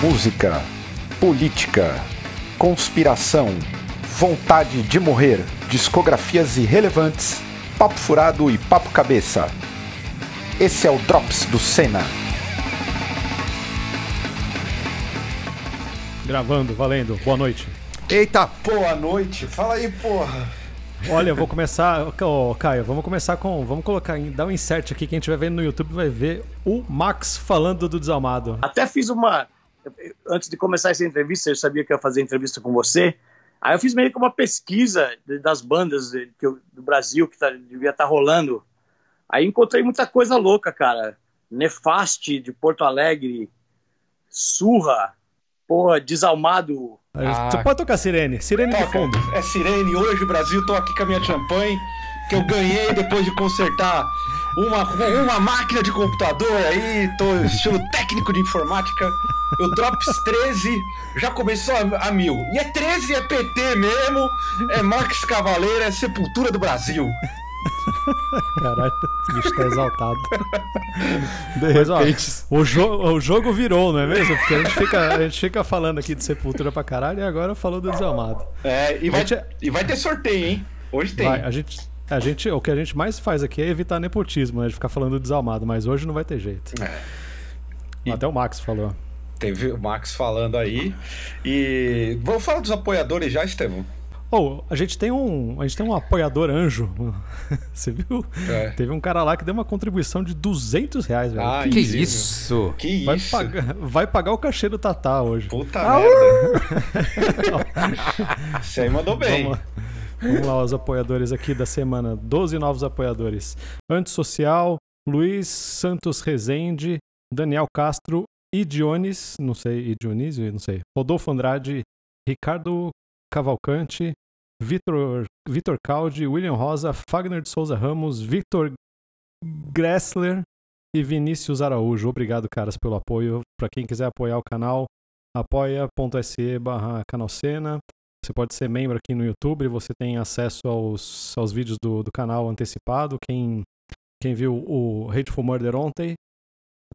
música, política, conspiração, vontade de morrer, discografias irrelevantes, papo furado e papo cabeça. Esse é o Drops do Senna. Gravando, valendo. Boa noite. Eita, boa noite. Fala aí, porra. Olha, eu vou começar, oh, Caio, vamos começar com, vamos colocar, dar um insert aqui que a gente vai ver no YouTube vai ver o Max falando do Desalmado. Até fiz uma antes de começar essa entrevista, eu sabia que ia fazer entrevista com você. Aí eu fiz meio que uma pesquisa das bandas eu, do Brasil que tá, devia estar tá rolando. Aí encontrei muita coisa louca, cara. Nefaste de Porto Alegre, Surra, porra, Desalmado. Ah, Você pode tocar Sirene, Sirene toca. de fundo. É Sirene, hoje Brasil, tô aqui com a minha champanhe, que eu ganhei depois de consertar uma, uma máquina de computador aí, tô estilo técnico de informática. O Drops 13 já começou a, a, mil. E é 13, é PT mesmo, é Marx Cavaleiro, é Sepultura do Brasil. Caralho, o bicho tá exaltado. De Mas, repente. Ó, o, jo o jogo virou, não é mesmo? Porque a gente, fica, a gente fica falando aqui de Sepultura pra caralho e agora falou do Desalmado. É, e vai, gente... e vai ter sorteio, hein? Hoje tem. Vai, a gente, a gente, o que a gente mais faz aqui é evitar nepotismo, né? De ficar falando desalmado, mas hoje não vai ter jeito. É. Até o Max falou. Teve o Max falando aí. E vamos falar dos apoiadores já, Estevão? Oh, a gente tem um, a gente tem um apoiador anjo. Você viu? É. Teve um cara lá que deu uma contribuição de 200 reais, velho. Ah, que isso? Que vai isso? Pagar, vai pagar o cachê do Tatá hoje. Puta ah, merda. Você aí mandou bem. Vamos. Vamos lá, os apoiadores aqui da semana. 12 novos apoiadores. Antissocial, Luiz Santos Rezende, Daniel Castro, Idiones, não sei, Idionísio, não sei. Rodolfo Andrade, Ricardo Cavalcante, Vitor, Vitor Caldi, William Rosa, Fagner de Souza Ramos, Victor Gressler e Vinícius Araújo. Obrigado, caras, pelo apoio. Para quem quiser apoiar o canal, apoia.se barra canalcena. Você pode ser membro aqui no YouTube, você tem acesso aos, aos vídeos do, do canal antecipado. Quem, quem viu o Hateful Murder ontem,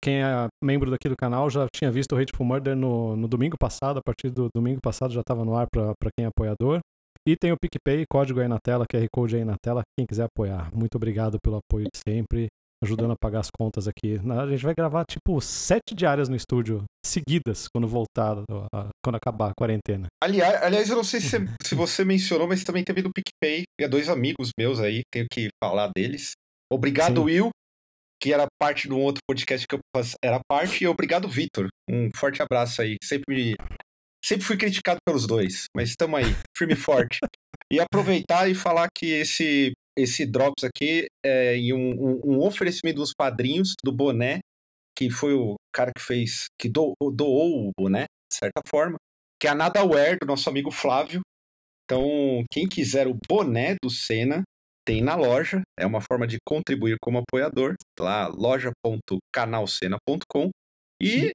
quem é membro daqui do canal já tinha visto o Hateful Murder no, no domingo passado, a partir do domingo passado já estava no ar para quem é apoiador. E tem o PicPay, código aí na tela, QR Code aí na tela, quem quiser apoiar. Muito obrigado pelo apoio de sempre ajudando a pagar as contas aqui. A gente vai gravar tipo sete diárias no estúdio seguidas quando voltar, quando acabar a quarentena. Aliás, aliás eu não sei se, se você mencionou, mas também teve do PicPay. E dois amigos meus aí, tenho que falar deles. Obrigado, Sim. Will, que era parte de um outro podcast que eu era parte, e obrigado, Vitor. Um forte abraço aí. Sempre me... Sempre fui criticado pelos dois, mas estamos aí, firme e forte. e aproveitar e falar que esse esse Drops aqui é em um, um, um, oferecimento dos padrinhos do boné, que foi o cara que fez, que do, doou o boné, de certa forma, que é a Nadaware, do nosso amigo Flávio. Então, quem quiser o boné do Senna, tem na loja, é uma forma de contribuir como apoiador, lá loja.canalcena.com e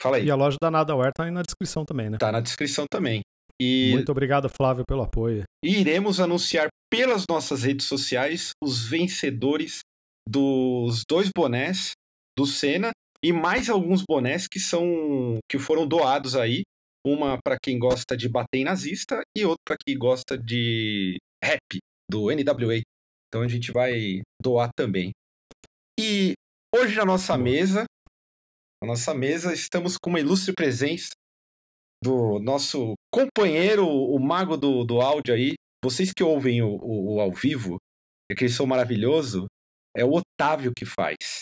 fala aí. E a loja da Nadaware tá aí na descrição também, né? Tá na descrição também. E... Muito obrigado, Flávio, pelo apoio. E iremos anunciar pelas nossas redes sociais os vencedores dos dois bonés do Senna e mais alguns bonés que são que foram doados aí. Uma para quem gosta de bater em nazista e outra para quem gosta de rap do NWA. Então a gente vai doar também. E hoje na nossa mesa, na nossa mesa estamos com uma ilustre presença do nosso companheiro, o mago do, do áudio aí. Vocês que ouvem o, o, o ao vivo, aquele som maravilhoso, é o Otávio que faz.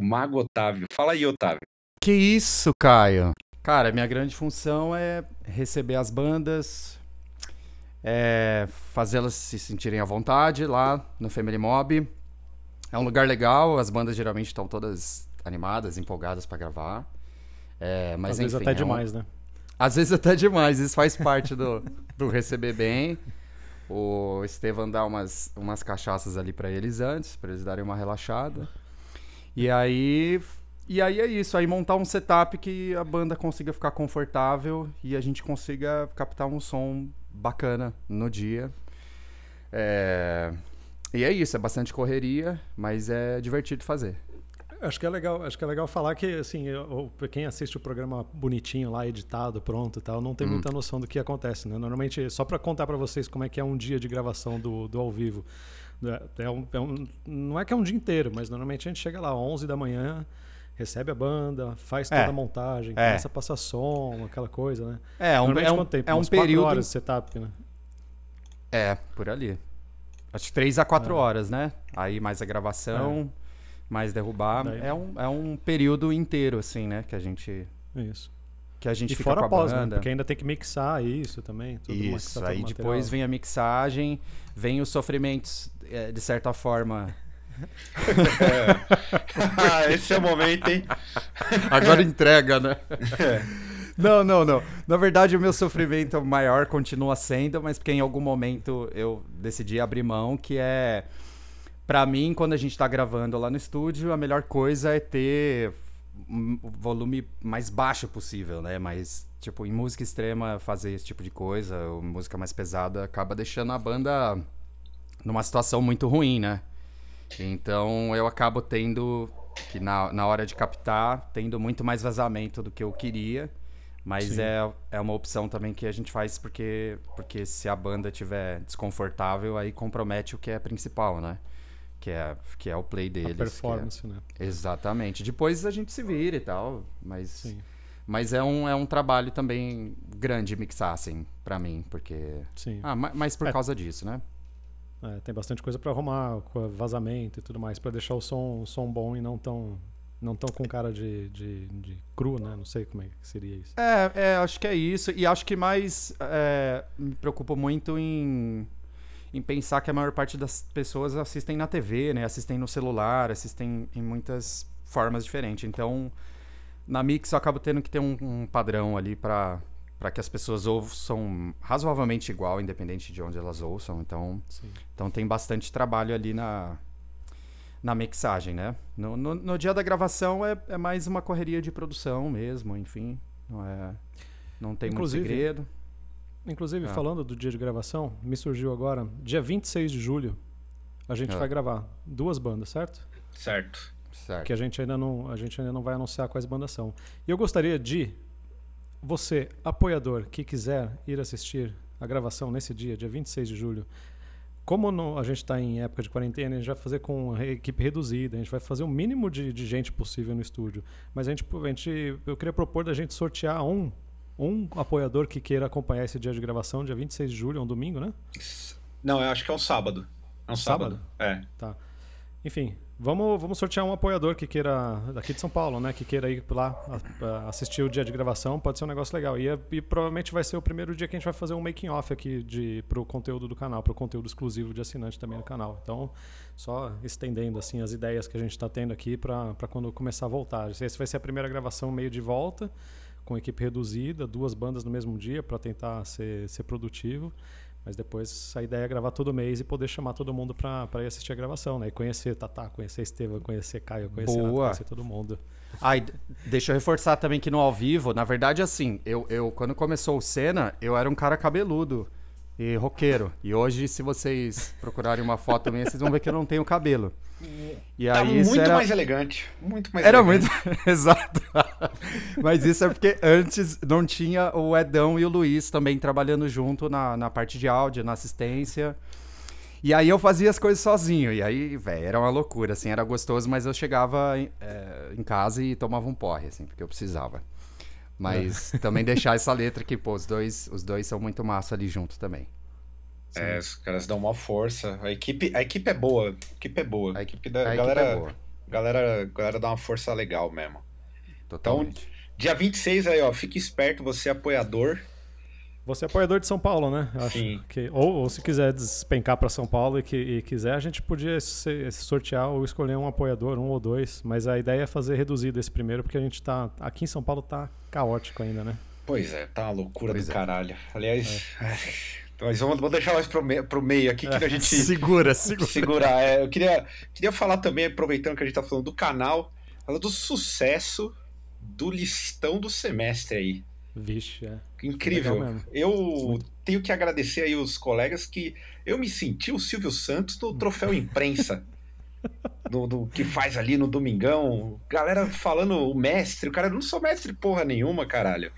O mago Otávio. Fala aí, Otávio. Que isso, Caio? Cara, minha grande função é receber as bandas, é fazê-las se sentirem à vontade lá no Family Mob. É um lugar legal, as bandas geralmente estão todas animadas, empolgadas para gravar. É, mas Às enfim, vezes até é demais, um... né? Às vezes até demais, isso faz parte do, do receber bem. O Estevam dá umas, umas cachaças ali para eles antes, para eles darem uma relaxada. E aí, e aí é isso, aí montar um setup que a banda consiga ficar confortável e a gente consiga captar um som bacana no dia. É... E é isso, é bastante correria, mas é divertido fazer. Acho que é legal, acho que é legal falar que assim, eu, quem assiste o programa bonitinho lá, editado, pronto, e tal, não tem hum. muita noção do que acontece, né? Normalmente, só para contar para vocês como é que é um dia de gravação do, do ao vivo. É, é um, é um, não é que é um dia inteiro, mas normalmente a gente chega lá 11 da manhã, recebe a banda, faz toda é. a montagem, é. começa a passar som, aquela coisa, né? É, é um, é um, tempo? é um período horas de setup, né? É, por ali. Acho que 3 a 4 é. horas, né? Aí mais a gravação, é. mais derrubar. Daí... É, um, é um período inteiro, assim, né? Que a gente. Isso. Que a gente e fica fora com a pós, banda. Né? Porque ainda tem que mixar isso também. isso, aí depois vem a mixagem, vem os sofrimentos, é, de certa forma. É. ah, esse é o momento, hein? Agora entrega, né? É. Não, não, não. Na verdade, o meu sofrimento maior continua sendo, mas porque em algum momento eu decidi abrir mão, que é. Pra mim, quando a gente tá gravando lá no estúdio, a melhor coisa é ter o volume mais baixo possível, né? Mas, tipo, em música extrema, fazer esse tipo de coisa, ou música mais pesada, acaba deixando a banda numa situação muito ruim, né? Então eu acabo tendo que na, na hora de captar, tendo muito mais vazamento do que eu queria. Mas é, é uma opção também que a gente faz porque, porque se a banda estiver desconfortável, aí compromete o que é principal, né? Que é, que é o play deles. A performance, é... né? Exatamente. Depois a gente se vira e tal, mas... Sim. Mas é um, é um trabalho também grande mixar, assim, pra mim, porque... Sim. Ah, mas por é. causa disso, né? É, tem bastante coisa para arrumar, vazamento e tudo mais, para deixar o som, o som bom e não tão não tão com cara de, de, de, cru, né? Não sei como é que seria isso. É, é acho que é isso. E acho que mais é, me preocupo muito em, em pensar que a maior parte das pessoas assistem na TV, né? Assistem no celular, assistem em muitas formas diferentes. Então, na Mix eu acabo tendo que ter um, um padrão ali para para que as pessoas ouçam razoavelmente igual, independente de onde elas ouçam. Então, então tem bastante trabalho ali na, na mixagem, né? No, no, no dia da gravação é, é, mais uma correria de produção mesmo, enfim. Não, é, não tem inclusive, muito segredo. Inclusive, é. falando do dia de gravação, me surgiu agora, dia 26 de julho, a gente é. vai gravar duas bandas, certo? Certo. Certo. Que a gente ainda não, a gente ainda não vai anunciar quais bandas são. E eu gostaria de você, apoiador, que quiser ir assistir a gravação nesse dia, dia 26 de julho, como no, a gente está em época de quarentena, a gente vai fazer com a equipe reduzida, a gente vai fazer o mínimo de, de gente possível no estúdio. Mas a gente, a gente, eu queria propor da gente sortear um, um apoiador que queira acompanhar esse dia de gravação, dia 26 de julho, é um domingo, né? Não, eu acho que é um sábado. É um sábado? sábado? É. Tá. Enfim, Vamos, vamos sortear um apoiador que queira, daqui de São Paulo, né? Que queira ir lá assistir o dia de gravação, pode ser um negócio legal. E, e provavelmente vai ser o primeiro dia que a gente vai fazer um making off aqui de, pro conteúdo do canal, pro conteúdo exclusivo de assinante também no canal. Então, só estendendo assim as ideias que a gente está tendo aqui para quando começar a voltar. Esse vai ser a primeira gravação meio de volta, com equipe reduzida, duas bandas no mesmo dia para tentar ser, ser produtivo. Mas depois a ideia é gravar todo mês e poder chamar todo mundo para ir assistir a gravação, né? E conhecer Tatá, conhecer Estevam, conhecer Caio, conhecer conhecer todo mundo. Ai, deixa eu reforçar também que no ao vivo, na verdade, assim, eu, eu quando começou o Cena, eu era um cara cabeludo e roqueiro. E hoje, se vocês procurarem uma foto minha, vocês vão ver que eu não tenho cabelo. E tá aí, muito era... mais elegante. Muito mais Era elegante. muito. Exato. Mas isso é porque antes não tinha o Edão e o Luiz também trabalhando junto na, na parte de áudio, na assistência. E aí eu fazia as coisas sozinho. E aí, velho, era uma loucura, assim, era gostoso, mas eu chegava em, é, em casa e tomava um porre, assim, porque eu precisava. Mas é. também deixar essa letra que, pô, os dois, os dois são muito massa ali junto também. Sim. É, os caras dão uma força. A equipe, a equipe é boa. A equipe é boa. A equipe da a galera, equipe é boa. galera, galera dá uma força legal mesmo. Totalmente. Então, dia 26 aí, ó, fique esperto, você é apoiador. Você é apoiador de São Paulo, né? Eu Sim. Que, ou, ou, se quiser despencar para São Paulo e, que, e quiser, a gente podia se, se sortear ou escolher um apoiador, um ou dois. Mas a ideia é fazer reduzido esse primeiro, porque a gente tá. Aqui em São Paulo tá caótico ainda, né? Pois é, tá uma loucura pois do é. caralho. Aliás. É. Mas vamos, vamos deixar mais pro meio, pro meio aqui que a gente. segura, segura. Segurar. É, eu queria, queria falar também, aproveitando que a gente tá falando do canal, falar do sucesso do listão do semestre aí. Vixe, é. Incrível. Eu tenho que agradecer aí os colegas que eu me senti o Silvio Santos no troféu imprensa. do, do, que faz ali no domingão. Galera falando o mestre, o cara não sou mestre porra nenhuma, caralho.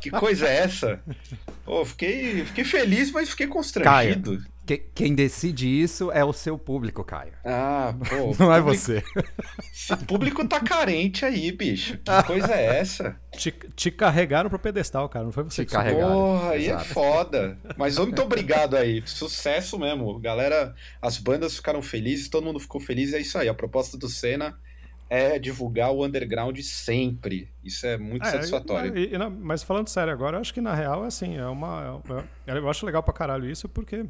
Que coisa é essa? Fiquei, fiquei feliz, mas fiquei constrangido. Caio, que, quem decide isso é o seu público, Caio. Ah, pô. Não é você. Esse público tá carente aí, bicho. Que coisa é essa? Te, te carregaram pro pedestal, cara. Não foi você te que carregaram. Porra, aí é foda. Mas muito obrigado aí. Sucesso mesmo. Galera, as bandas ficaram felizes, todo mundo ficou feliz. É isso aí. A proposta do Senna é divulgar o underground sempre. Isso é muito É, satisfatório. e- e na- mas falando sério agora, eu acho que na real é assim, é uma. é- eu acho legal pra caralho isso, porque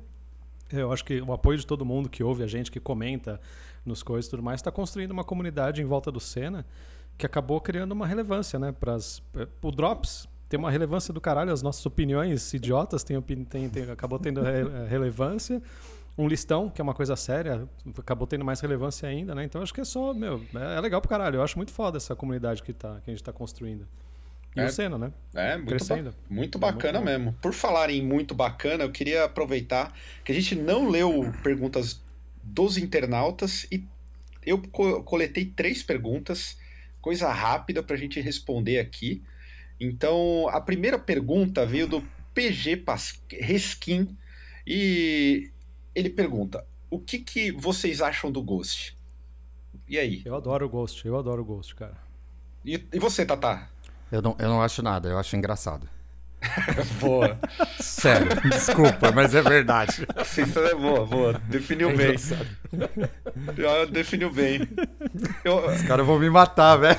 eu acho que o apoio de todo mundo que ouve a gente, que comenta nos coisas e tudo mais, está construindo uma comunidade em volta do Senna que acabou criando uma relevância, né? Pras, o Drops tem uma relevância do caralho, as nossas opiniões idiotas opini- tem, tem- acabou tendo re- relevância. Um listão, que é uma coisa séria, acabou tendo mais relevância ainda, né? Então acho que é só, meu, é, é legal pro caralho. Eu acho muito foda essa comunidade que, tá, que a gente tá construindo. E É. o Senna, né? É, muito, Crescendo. ba- muito bacana muito mesmo. Por falar em muito bacana, eu queria aproveitar que a gente não leu perguntas dos internautas e eu co- coletei três perguntas, coisa rápida pra gente responder aqui. Então, a primeira pergunta veio do PG Pas- Reskin e ele pergunta: o que, que vocês acham do Ghost? E aí? Eu adoro o Ghost, eu adoro o Ghost, cara. E, e você, Tatá? Eu não, eu não acho nada, eu acho engraçado. Boa. Sério, desculpa, mas é verdade. Isso é boa, boa. Definiu É bem. Definiu bem. Eu, Os caras vão me matar, velho.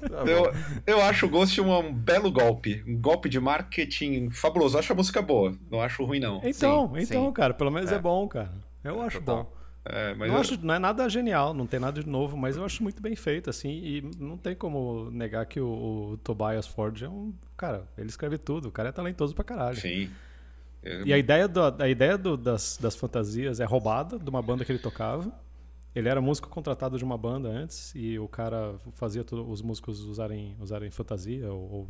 Tá eu, eu acho o Ghost um, um belo golpe. Um golpe de marketing fabuloso. Eu acho a música boa. Não acho ruim, não. Então, Sim, então, sim. cara, pelo menos é, É. bom, cara. Eu acho Total. bom. É, não, eu- acho, não é nada genial, não tem nada de novo, mas eu acho muito bem feito, assim, e não tem como negar que o, o Tobias Ford é um. Cara, ele escreve tudo, o cara é talentoso pra caralho. Sim. É, E a ideia, do, a ideia do- das, das fantasias é roubada de uma banda que ele tocava. Ele era músico contratado de uma banda antes e o cara fazia tudo- os músicos usarem, usarem fantasia ou,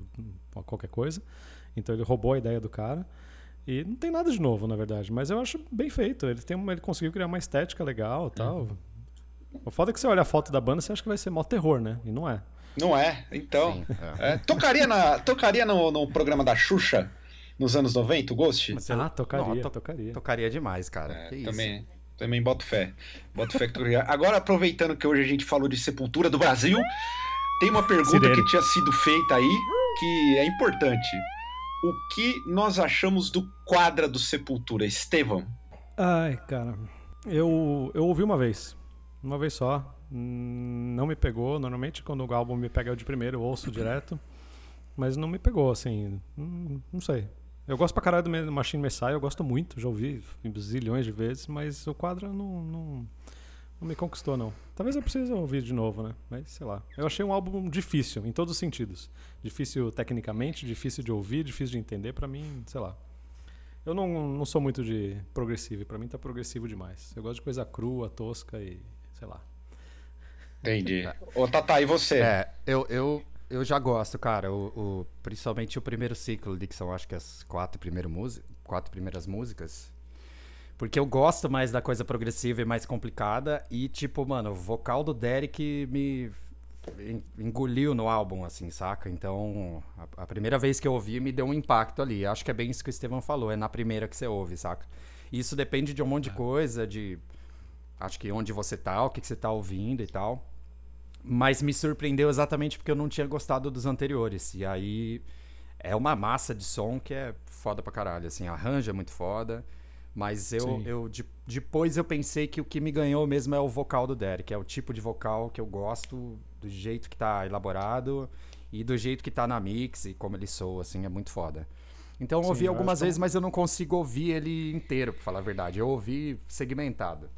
ou qualquer coisa. Então ele roubou a ideia do cara. E não tem nada de novo, na verdade, mas eu acho bem feito. Ele, tem uma, ele conseguiu criar uma estética legal e tal. O foda é que você olha a foto da banda, você acha que vai ser mó terror, né? E não é. Não é? Então. Sim, é. é. tocaria na, tocaria no, no programa da Xuxa nos anos 90, o Ghost? Mas Ah, tocaria, Não, to- tocaria. Tocaria demais, cara. É, que isso. também, também boto fé. Boto fé que tocaria. Agora, aproveitando que hoje a gente falou de Sepultura do Brasil, tem uma pergunta Sirene. que tinha sido feita aí que é importante. O que nós achamos do quadra do Sepultura? Estevão? Ai, cara. Eu, eu ouvi uma vez. Uma vez só. Hum, Não me pegou. Normalmente, quando o álbum me pega de primeiro, eu ouço direto. Mas não me pegou, assim. Hum, Não sei. Eu gosto pra caralho do Machine Messiah, eu gosto muito, já ouvi zilhões de vezes, mas o quadro não, não, não me conquistou, não. Talvez eu precise ouvir de novo, né? Mas sei lá. Eu achei um álbum difícil, em todos os sentidos. Difícil tecnicamente, difícil de ouvir, difícil de entender. Pra mim, sei lá. Eu não, não sou muito de progressivo, e pra mim tá progressivo demais. Eu gosto de coisa crua, tosca e sei lá. Entendi. Ô, Tata, e você? É, eu, eu, eu já gosto, cara. O, o- principalmente o primeiro ciclo que são acho que as quatro, primeiro quatro primeiras músicas. Porque eu gosto mais da coisa progressiva e mais complicada. E, tipo, mano, o vocal do Derek me en- engoliu no álbum, assim, saca? Então, a, a primeira vez que eu ouvi me deu um impacto ali. Acho que é bem isso que o Estevão falou, é na primeira que você ouve, saca? E Isso depende de um monte de coisa, de. Acho que onde você tá, o que, que você tá ouvindo e tal. Mas me surpreendeu exatamente porque eu não tinha gostado dos anteriores. E aí é uma massa de som que é foda pra caralho. Assim, arranjo é muito foda. Mas eu, Sim. eu de- depois eu pensei que o que me ganhou mesmo é o vocal do Derek. É o tipo de vocal que eu gosto, do jeito que tá elaborado e do jeito que tá na mix e como ele soa, assim, é muito foda. Então eu Sim, ouvi eu algumas acho que- vezes, mas eu não consigo ouvir ele inteiro, pra falar a verdade. Eu ouvi segmentado.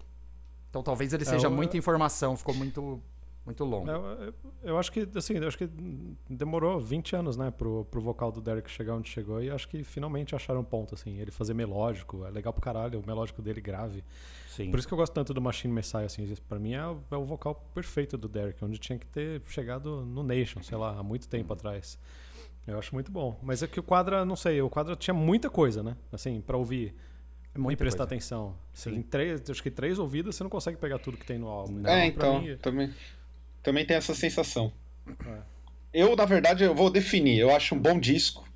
Então talvez ele É, seja eu- muita informação, ficou muito, muito longo. Eu, eu- eu acho que, assim, eu acho que demorou 20 anos, né, pro, pro vocal do Derek chegar onde chegou e acho que finalmente acharam um ponto, assim, ele fazer melódico, é legal pro caralho, o melódico dele grave. Sim. Por isso que eu gosto tanto do Machine Messiah, assim, pra mim é, o- é o vocal perfeito do Derek, onde tinha que ter chegado no Nation, sei lá, há muito tempo atrás. Eu acho muito bom. Mas é que o Quadra, não sei, o Quadra tinha muita coisa, né, assim, pra ouvir É e muita prestar coisa. atenção. Sim. tem três, acho que três ouvidas você não consegue pegar tudo que tem no álbum. Não. É, Pra então, mim, também, também tem essa sensação. É. Eu, na verdade, eu vou definir. Eu acho um bom disco,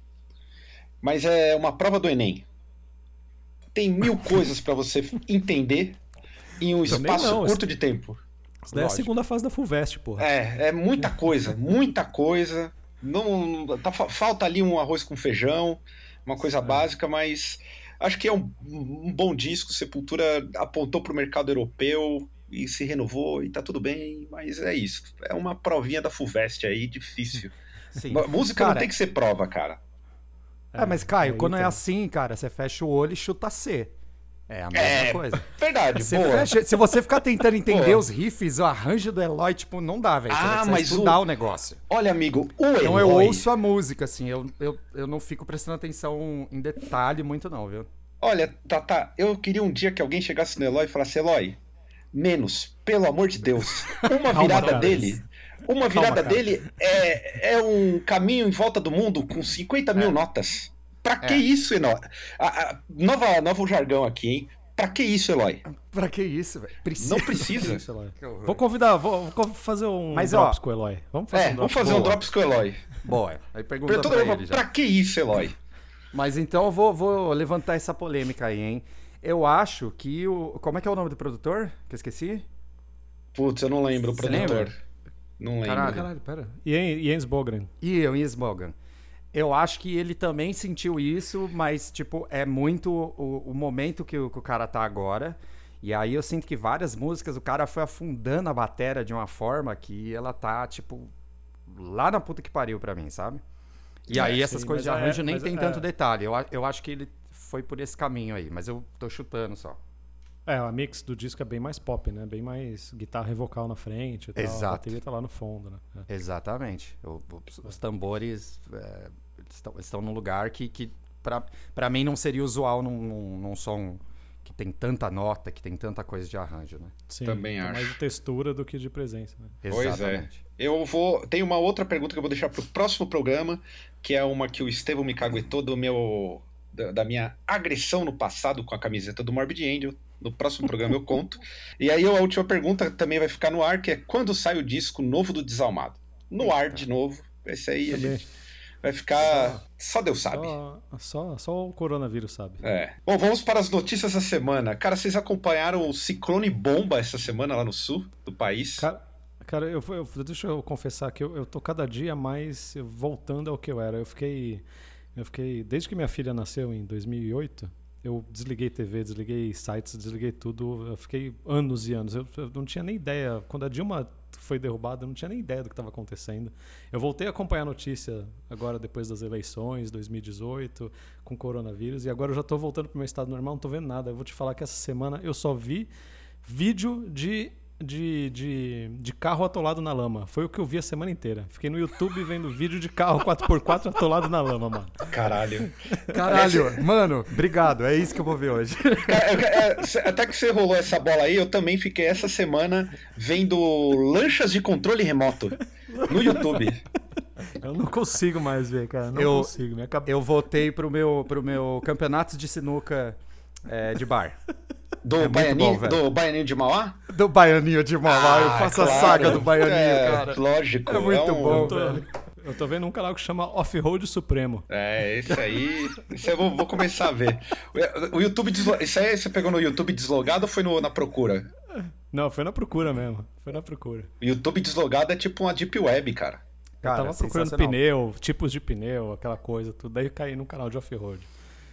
mas é uma prova do Enem. Tem mil coisas pra você entender em um Também espaço não, curto de tempo. Isso daí é a segunda fase da Fulvestre, porra. É, é muita coisa, muita coisa. Não, não- tá, fa- falta ali um arroz com feijão, uma coisa básica, mas acho que é um, um bom disco. Sepultura apontou pro mercado europeu e se renovou e tá tudo bem, mas é isso. É uma provinha da Fulvestre aí, difícil. Sim. Música não Cara, tem que ser prova, cara. É, mas Caio, aí quando é tem- assim, cara, você fecha o olho e chuta C. É a mesma É, coisa. Verdade, Você boa. fecha- se você ficar tentando entender Boa. os riffs, o arranjo do Eloy, tipo, não dá, velho. Você Ah, vai mas estudar o- o... negócio. Olha, amigo, o Então eu Eloy- ouço a música, assim, eu, eu, eu não fico prestando atenção em detalhe muito, não, viu? Olha, Tata, eu queria um dia que alguém chegasse no Eloy e falasse, Eloy, menos, pelo amor de Deus. Uma Calma, virada cara. dele. Uma virada cara. dele é, é um caminho em volta do mundo com 50 mil notas. Pra que É. isso, Eloy? A, a- nova, novo jargão aqui, hein? Pra que isso, Eloy? Pra que isso, velho? Precisa. Não precisa. Que horror. Vou convidar, vou, vou fazer um Mas, drops ó, com o Eloy. Vamos fazer É, um vamos drops fazer um drops com o Eloy. Boa. Aí pergunta Pra pra, ele pra que isso, Eloy? Mas então eu vou, vou levantar essa polêmica aí, hein? Eu acho que o... Como é que é o nome do produtor? Que eu esqueci? Putz, eu não lembro o produtor. lembra? Não lembro. Caralho. Caralho, pera. Ian-. E eu, Ian Smogan. Eu acho que ele também sentiu isso, mas, tipo, é muito o, o momento que o, que o cara tá agora. E aí eu sinto que várias músicas o cara foi afundando a bateria de uma forma que ela tá, tipo, lá na puta que pariu pra mim, sabe? E É, aí essas sim, coisas de é- arranjo nem mas tem é- tanto detalhe. Eu, eu acho que ele foi por esse caminho aí, mas eu tô chutando só. É, a mix do disco é bem mais pop, né? Bem mais guitarra e vocal na frente e tal. A Exato. bateria tá lá no fundo, né? É. Exatamente. O- o- os tambores é, estão, estão num lugar que, que pra, pra mim, não seria usual num, num, num som que tem tanta nota, que tem tanta coisa de arranjo, né? Sim, Também acho. mais de textura do que de presença, né? Pois é. Exatamente. Eu vou. Tem uma outra pergunta que eu vou deixar pro próximo programa, que é uma que o Estevão me caguetou do meu. Da, da minha agressão no passado com a camiseta do Morbid Angel. No próximo programa eu conto. E aí a última pergunta também vai ficar no ar, que é quando sai o disco novo do Desalmado? No ar de novo. Esse aí a gente vai ficar. Só Deus sabe. Só, só, só o coronavírus sabe. É. Bom, vamos para as notícias da semana. Cara, vocês acompanharam o ciclone bomba essa semana lá no sul do país? Cara, cara eu, eu- deixa eu confessar que eu, eu tô cada dia mais voltando ao que eu era. Eu fiquei, eu fiquei, desde que minha filha nasceu em 2008, eu desliguei TV, desliguei sites, desliguei tudo. Eu fiquei anos e anos. Eu, eu não tinha nem ideia. Quando a Dilma foi derrubada, eu não tinha nem ideia do que estava acontecendo. Eu voltei a acompanhar a notícia agora depois das eleições, 2018, com coronavírus, e agora eu já tô voltando pro meu estado normal, não tô vendo nada. Eu vou te falar que essa semana eu só vi vídeo de, de, de, de carro atolado na lama. Foi o que eu vi a semana inteira. Fiquei no YouTube vendo vídeo de carro 4x4 atolado na lama, mano. Caralho. Caralho, mano, obrigado. É isso que eu vou ver hoje. É, cê- até que você rolou essa bola aí, eu também fiquei essa semana vendo lanchas de controle remoto no YouTube. Eu não consigo mais ver, cara. Não Eu- consigo. Minha cabeça. Eu voltei pro meu, pro meu campeonato de sinuca é, de bar. Do, muito Baianinho, bom, velho. do Baianinho de Mauá? Do Baianinho de Mauá. eu Ah, faço a claro. saga do Baianinho, É, cara. Lógico. É muito um- bom. Eu tô, eu tô vendo um canal que chama Off-Road Supremo. É, esse aí. Esse eu vou, vou começar a ver. O, o YouTube. Deslo... Isso aí você pegou no YouTube deslogado ou foi no- na procura? Não, foi na procura mesmo. Foi na procura. O YouTube deslogado é tipo uma Deep Web, cara. Cara, eu tava procurando pneu, tipos de pneu, aquela coisa, tudo. Daí eu caí no canal de Off-Road.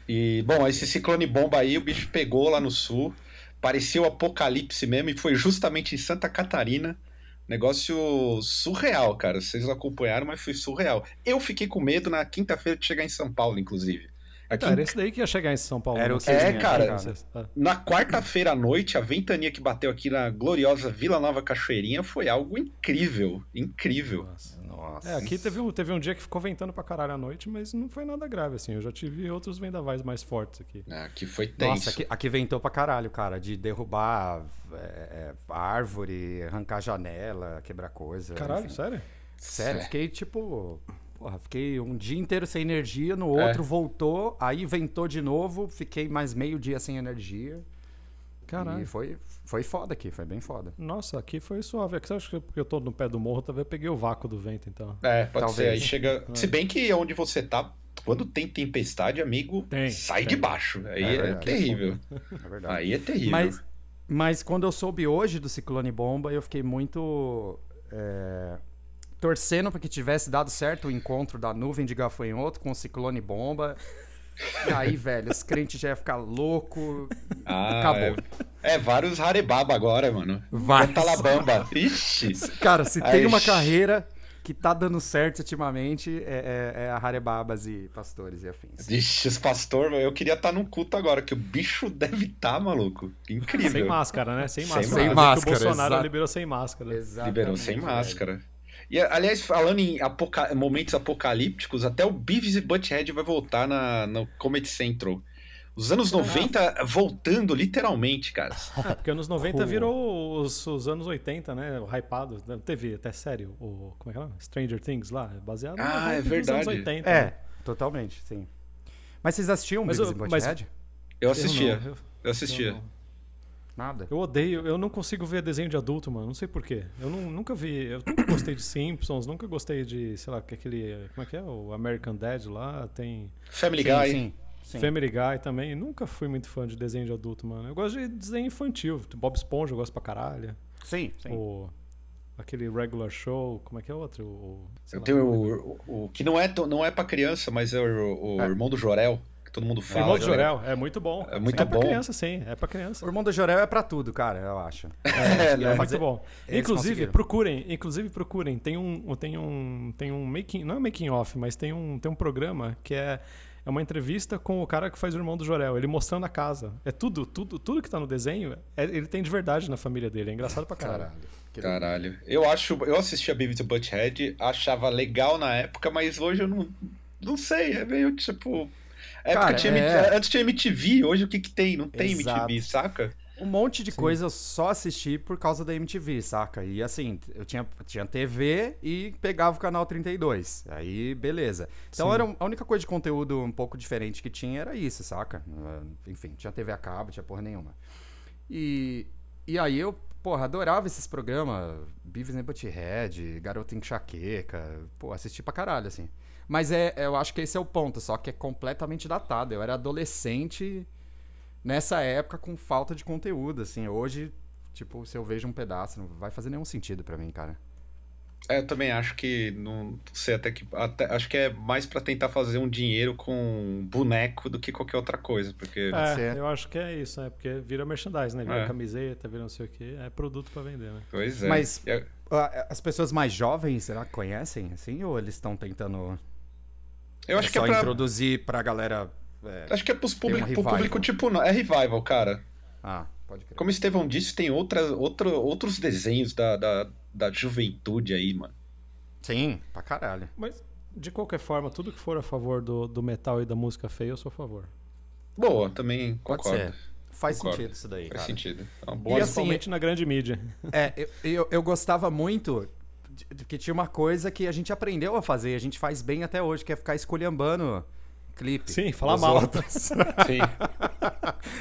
E, bom, esse ciclone bomba aí, o bicho pegou lá no sul. Parecia o apocalipse mesmo, e foi justamente em Santa Catarina. Negócio surreal, cara. Vocês acompanharam, mas foi surreal. Eu fiquei com medo na quinta-feira de chegar em São Paulo, inclusive. Aqui, era esse daí que ia chegar em São Paulo. Era o né? que É, tinha, cara. Ah, Na quarta-feira à noite, a ventania que bateu aqui na gloriosa Vila Nova Cachoeirinha foi algo incrível. Incrível. Nossa. Nossa. É, aqui teve um, teve um dia que ficou ventando pra caralho à noite, mas não foi nada grave, assim. Eu já tive outros vendavais mais fortes aqui. Aqui foi tenso. Nossa, aqui, aqui ventou pra caralho, cara. De derrubar é, é, árvore, arrancar janela, quebrar coisa. Caralho, enfim. sério? Sério, fiquei tipo. Porra, fiquei um dia inteiro sem energia, no É. outro voltou, aí ventou de novo, fiquei mais meio dia sem energia. Caralho. E foi, foi foda aqui, foi bem foda. Nossa, aqui foi suave. É que você acha que porque eu tô no pé do morro, talvez eu peguei o vácuo do vento, então. É, pode Talvez. ser. Aí chega. Se bem que onde você tá, quando tem tempestade, amigo, Tem, sai tem. de baixo. Aí É é, terrível. É verdade. Aí é terrível. Mas, mas quando eu soube hoje do Ciclone Bomba, eu fiquei muito é, torcendo para que tivesse dado certo o encontro da nuvem de gafanhoto com o Ciclone Bomba. E aí, velho, os crentes já iam ficar louco. Ah, Acabou. É, é vários Harebaba agora, mano. Vários. Talabamba. Ixi. Cara, se tem uma carreira que tá dando certo ultimamente, é, é, é a Harebabas e pastores e afins. Ixi, os pastor, eu queria estar num culto agora, que o bicho deve estar, maluco. Incrível. Sem máscara, né? Sem Sem máscara. Sem que máscara, O Bolsonaro exato. liberou sem máscara. Exatamente. Liberou sem velho. máscara. E, aliás, falando em apoca- momentos apocalípticos, até o Beavis e Butthead vai voltar na, no Comedy Central. Os anos 90 voltando, literalmente, cara. É, porque anos 90 Cool. virou os, os anos 80, né? O hypado. Teve até sério. O, como é que é? Stranger Things lá. é Baseado Ah, é verdade. anos 80. É, né? totalmente, sim. Mas vocês assistiam Mas Beavis eu- e Butthead? Eu Eu assistia. não, eu- Eu assistia. eu. Nada. Eu odeio, eu não consigo ver desenho de adulto, mano. Não sei porquê. Eu não- nunca vi. Eu nunca gostei de Simpsons, nunca gostei de, sei lá, que aquele. Como é que é? O American Dad lá. Tem. Family sim, Guy. sim, sim. Family Guy também. Nunca fui muito fã de desenho de adulto, mano. Eu gosto de desenho infantil. Bob Esponja eu gosto pra caralho. Sim, sim. O, aquele regular show. Como é que é outro? O, Eu lá. tenho o, o- o que não é, não é pra criança, mas é o, o É. irmão do Jorel, todo mundo fala. Irmão do é. Jorel. É muito bom. É muito é pra bom. criança, sim. É pra criança. O Irmão do Jorel é pra tudo, cara, eu acho. É, É né? muito fazer- bom. Inclusive, procurem, inclusive procurem. Tem um, tem um, tem um making, não é making off, mas tem um, tem um programa que é é uma entrevista com o cara que faz o irmão do Jorel, ele mostrando a casa. É tudo, tudo, tudo que tá no desenho, é- ele tem de verdade na família dele. É engraçado pra caralho. Que Caralho. Eu acho. Eu assisti a Beavis e Butthead, achava legal na época, mas hoje eu não. Não sei, é meio tipo. Época Cara, tinha, é. Antes tinha MTV, hoje o que que tem? Não tem Exato. MTV, saca? Um monte de coisa eu só assisti por causa da MTV, saca? E assim, eu tinha, tinha TV e pegava o canal 32. Aí, beleza. Então Sim. era um- a única coisa de conteúdo um pouco diferente que tinha era isso, saca? Ah, Enfim, tinha TV a cabo, tinha porra nenhuma. E, e aí eu, porra, adorava esses programas. Beavis and Butthead, Garota Enxaqueca. Pô, assisti pra caralho, assim. Mas é, eu acho que esse é o ponto, só que é completamente datado. Eu era adolescente nessa época com falta de conteúdo, assim. Hoje, tipo, se eu vejo um pedaço, não vai fazer nenhum sentido pra mim, cara. É, eu também acho que não sei até que até, acho que é mais pra tentar fazer um dinheiro com boneco do que qualquer outra coisa, porque É, eu acho que é isso, é porque vira merchandise, né? Vira É. camiseta, vira não sei o que, é produto pra vender, né? pois é. Mas- E Ah, As pessoas mais jovens, será que conhecem, assim? Ou eles estão tentando eu acho que é só pra, introduzir pra galera... é, acho que é pros um público, pro revival. público tipo, não, é revival, cara. Ah, pode crer. Como o Estevão disse, tem outras, outro, outros desenhos da, da, da juventude aí, mano. Sim, pra caralho. Mas, de qualquer forma, tudo que for a favor do, do metal e da música feia, eu sou a favor. Boa, também Pode concordo. ser. Faz Concordo. sentido isso daí, Faz cara. sentido. É uma E boa assim, Principalmente na grande mídia. É, eu, eu, eu gostava muito que tinha uma coisa que a gente aprendeu a fazer, a gente faz bem até hoje, que é ficar escolhambando clipe. Sim, falar dos mal. outros. Sim.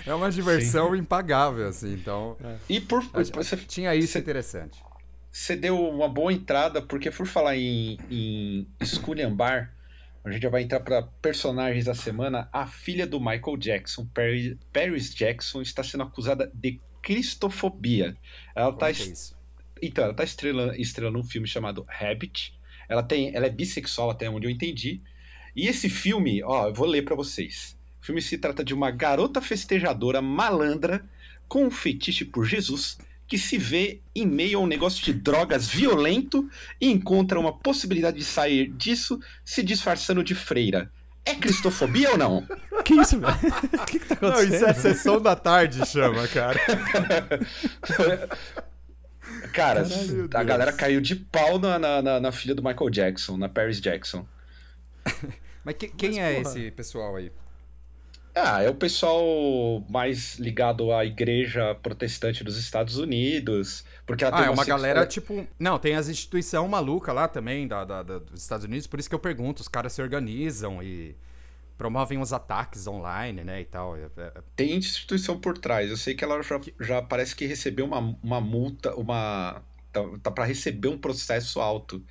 É uma diversão impagável, assim. Então, E por, a- você, tinha isso Cê- interessante. você deu uma boa entrada, porque por falar em, em esculhambar, a gente já vai entrar para personagens da semana. A filha do Michael Jackson, Paris, Paris Jackson, está sendo acusada de cristofobia. Ela tá, Como que é isso? Então, ela tá estrelando, estrelando um filme chamado Habit. Ela, tem, ela é bissexual, até onde eu entendi. E esse filme, ó, eu vou ler pra vocês. O filme se trata de uma garota festejadora malandra com um fetiche por Jesus que se vê em meio a um negócio de drogas violento e encontra uma possibilidade de sair disso se disfarçando de freira. É cristofobia ou não? que isso, velho? O que, que tá Não, acontecendo? isso é sessão da tarde, chama, cara. Cara, Caralho, a galera caiu de pau na, na, na- na filha do Michael Jackson, na Paris Jackson. Mas que- quem Mas, é porra. esse pessoal aí? Ah, é o pessoal mais ligado à igreja protestante dos Estados Unidos. Porque ela Ah, tem é uma sexual- galera, tipo. Não, tem as instituições malucas lá também, da, da- da- dos Estados Unidos, por isso que eu pergunto, os caras se organizam e promovem os ataques online, né? E tal. É- é- Tem instituição por trás. Eu sei que ela já, já parece que recebeu uma, uma multa, uma. Tá, tá para receber um processo alto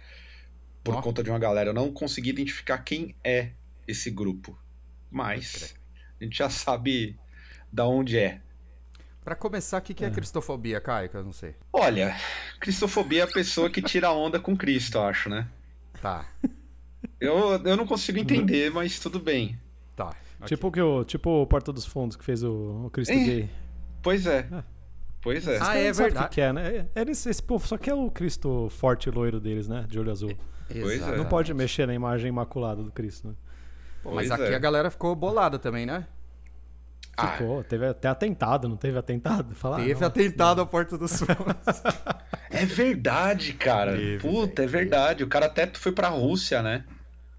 por Ó. conta de uma galera. Eu não consegui identificar quem é esse grupo. Mas a gente já sabe da onde é. Pra começar, o que, que é, cristofobia, Caio? Que eu não sei. Olha, cristofobia é a pessoa que tira onda com Cristo, eu acho, né? Tá, Eu, eu não consigo entender, mas tudo bem. tá. Tipo, que o, tipo o Porta dos Fundos que fez o, o Cristo É. Gay. Pois é. Pois é. Ah, é não verdade. que, que é, né? É- Eles, esse povo só quer o Cristo forte e loiro deles, né? De olho azul. Pois é. Não pode mexer na imagem imaculada do Cristo, né? Pô, mas aqui é. a galera ficou bolada também, né? Ah, Ficou, teve até atentado, não teve atentado? Fala, ah, Teve não. atentado à porta dos fundos. É verdade, cara. Teve, Puta, é verdade. O cara até foi pra Rússia, né?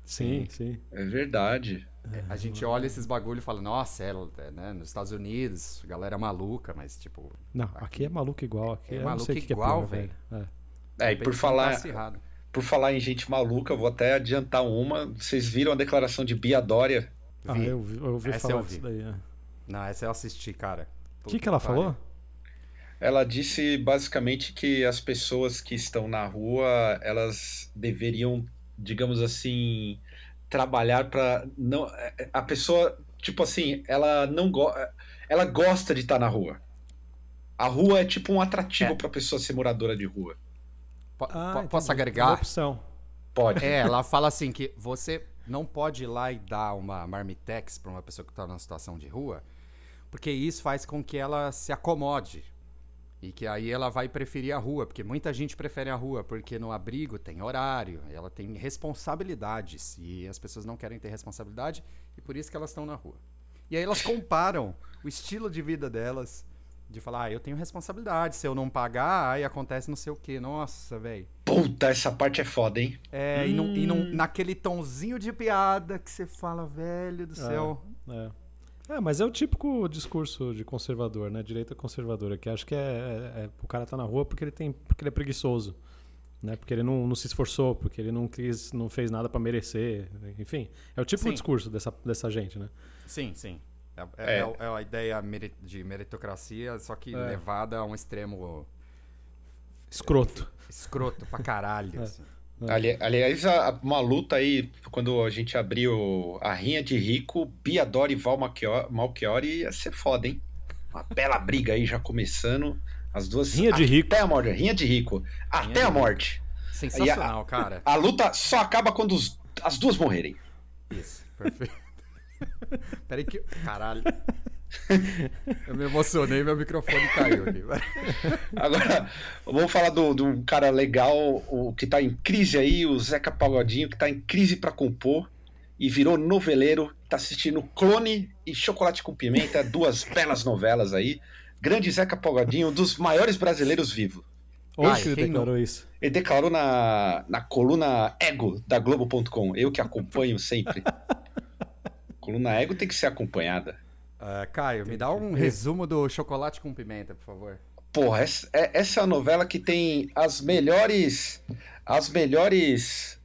Sim, sim. É verdade. A gente olha esses bagulho e fala, nossa, é, né, nos Estados Unidos, galera maluca, mas tipo. Não, aqui é maluco igual. Aqui É não maluco igual, é pior, velho. É. É, e por falar, tá acirrado. por falar em gente maluca, eu vou até adiantar uma. Vocês viram a declaração de Bia Dória? Ah, Vi. eu, vi- eu ouvi Essa falar eu vi. disso daí. é. Não, essa eu assisti, cara. O que, que ela falou? Ela disse basicamente que as pessoas que estão na rua, elas deveriam, digamos assim, trabalhar para não a pessoa, tipo assim, ela não go... ela gosta de estar na rua. A rua é tipo um atrativo É. pra pessoa ser moradora de rua. Po- Ah, po- entendi. posso Uma agregar? opção. Pode. É, ela fala assim que você não pode ir lá e dar uma marmitex pra uma pessoa que tá numa situação de rua, porque isso faz com que ela se acomode. E que aí ela vai preferir a rua, porque muita gente prefere a rua, porque no abrigo tem horário, ela tem responsabilidades, e as pessoas não querem ter responsabilidade, e por isso que elas estão na rua. E aí elas comparam o estilo de vida delas, de falar, ah, eu tenho responsabilidade, se eu não pagar, aí acontece não sei o quê. Nossa, velho. Puta, essa parte é foda, hein? É, e, num- e num- naquele tonzinho de piada que você fala, velho do céu. É. É, mas é o típico discurso de conservador, né? Direita conservadora, que acho que é, é- é- o cara tá na rua porque ele tem, porque ele é preguiçoso, né? Porque ele não, não se esforçou, porque ele não quis, não fez nada pra merecer, enfim. É o típico Sim. discurso dessa, dessa gente, né? Sim, sim. É, É. é- é- é a ideia de meritocracia, só que É. levada a um extremo Escroto. escroto pra caralho. assim. Ali- aliás, a- uma luta aí, quando a gente abriu a rinha de rico, Bia Dória e Val Malchior- Malchiori ia ser foda, hein? Uma bela briga aí já começando. As duas. Rinha de rico. Até a morte. Rinha de rico. Até a morte. Sensacional, cara. A luta só acaba quando os- as duas morrerem. Isso, perfeito. Peraí que. Caralho. Eu me emocionei, meu microfone caiu aqui. Agora, vamos falar do, do cara legal, o que tá em crise aí, o Zeca Pagodinho, que tá em crise pra compor e virou noveleiro, tá assistindo Clone e Chocolate com Pimenta, duas belas novelas aí. Grande Zeca Pagodinho, um dos maiores brasileiros vivos. Onde que ele quem declarou isso? Ele declarou na, na coluna Ego da Globo.com, eu que acompanho sempre. coluna Ego tem que ser acompanhada. Ah, Caio, me dá um resumo do chocolate com pimenta, por favor. Porra, essa, é- essa é a novela que tem as melhores. As melhores.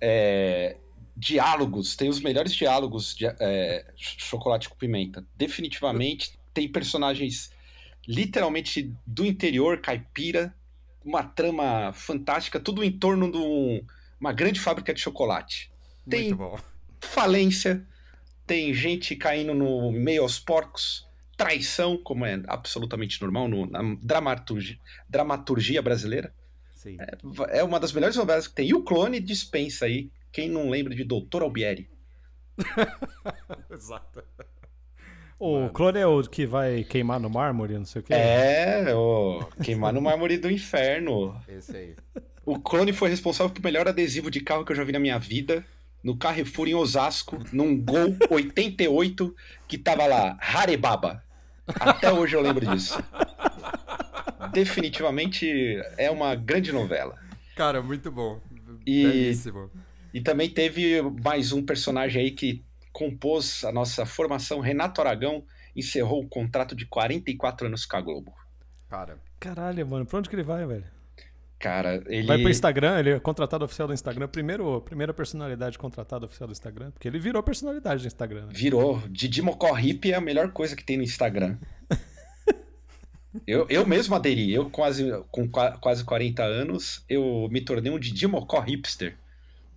é, diálogos, tem os melhores diálogos de é, Ch- Chocolate com Pimenta. Definitivamente. Tem personagens literalmente do interior, caipira. Uma trama fantástica, tudo em torno de um- uma grande fábrica de chocolate. Tem Muito bom. falência, tem gente caindo no meio aos porcos, traição, como é absolutamente normal no, na dramaturgia, dramaturgia brasileira. Sim. É uma das melhores novelas que tem. E o clone dispensa aí. Quem não lembra de Doutor Albieri? Exato. O clone é o que vai queimar no mármore, não sei o quê? É, o queimar no mármore do inferno. Esse aí. O clone foi responsável pelo melhor adesivo de carro que eu já vi na minha vida. No Carrefour em Osasco, num Gol 88, que tava lá, Harebaba. Até hoje eu lembro disso. Definitivamente é uma grande novela. Cara, muito bom. E- Belíssimo. E também teve mais um personagem aí que compôs a nossa formação, Renato Aragão, encerrou o contrato de 44 anos com a Globo. Cara, Caralho, mano, pra onde que ele vai, velho? Cara, ele. Vai pro Instagram, ele é contratado oficial do Instagram. Primeiro, primeira personalidade contratada oficial do Instagram. Porque ele virou personalidade do Instagram, né? Virou. Didi Mocó Hip é a melhor coisa que tem no Instagram. eu, eu mesmo aderi. Eu, quase, com qua- quase 40 anos, eu me tornei um Didi Mocó hipster.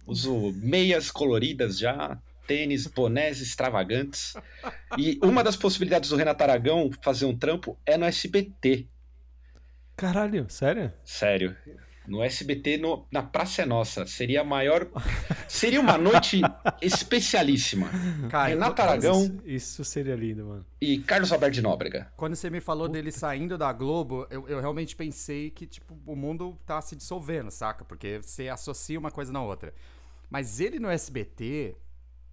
Uso meias coloridas já, tênis, bonés extravagantes. E uma das possibilidades do Renato Aragão fazer um trampo é no SBT. Caralho, sério? Sério. No SBT, no- na Praça é Nossa. Seria a maior. Seria uma noite especialíssima. cara Renato quando- Aragão Isso, seria lindo, mano. e Carlos Alberto de Nóbrega. Quando você me falou dele saindo da Globo, eu, eu realmente pensei que, tipo, o mundo tá se dissolvendo, saca? Porque você associa uma coisa na outra. Mas ele no SBT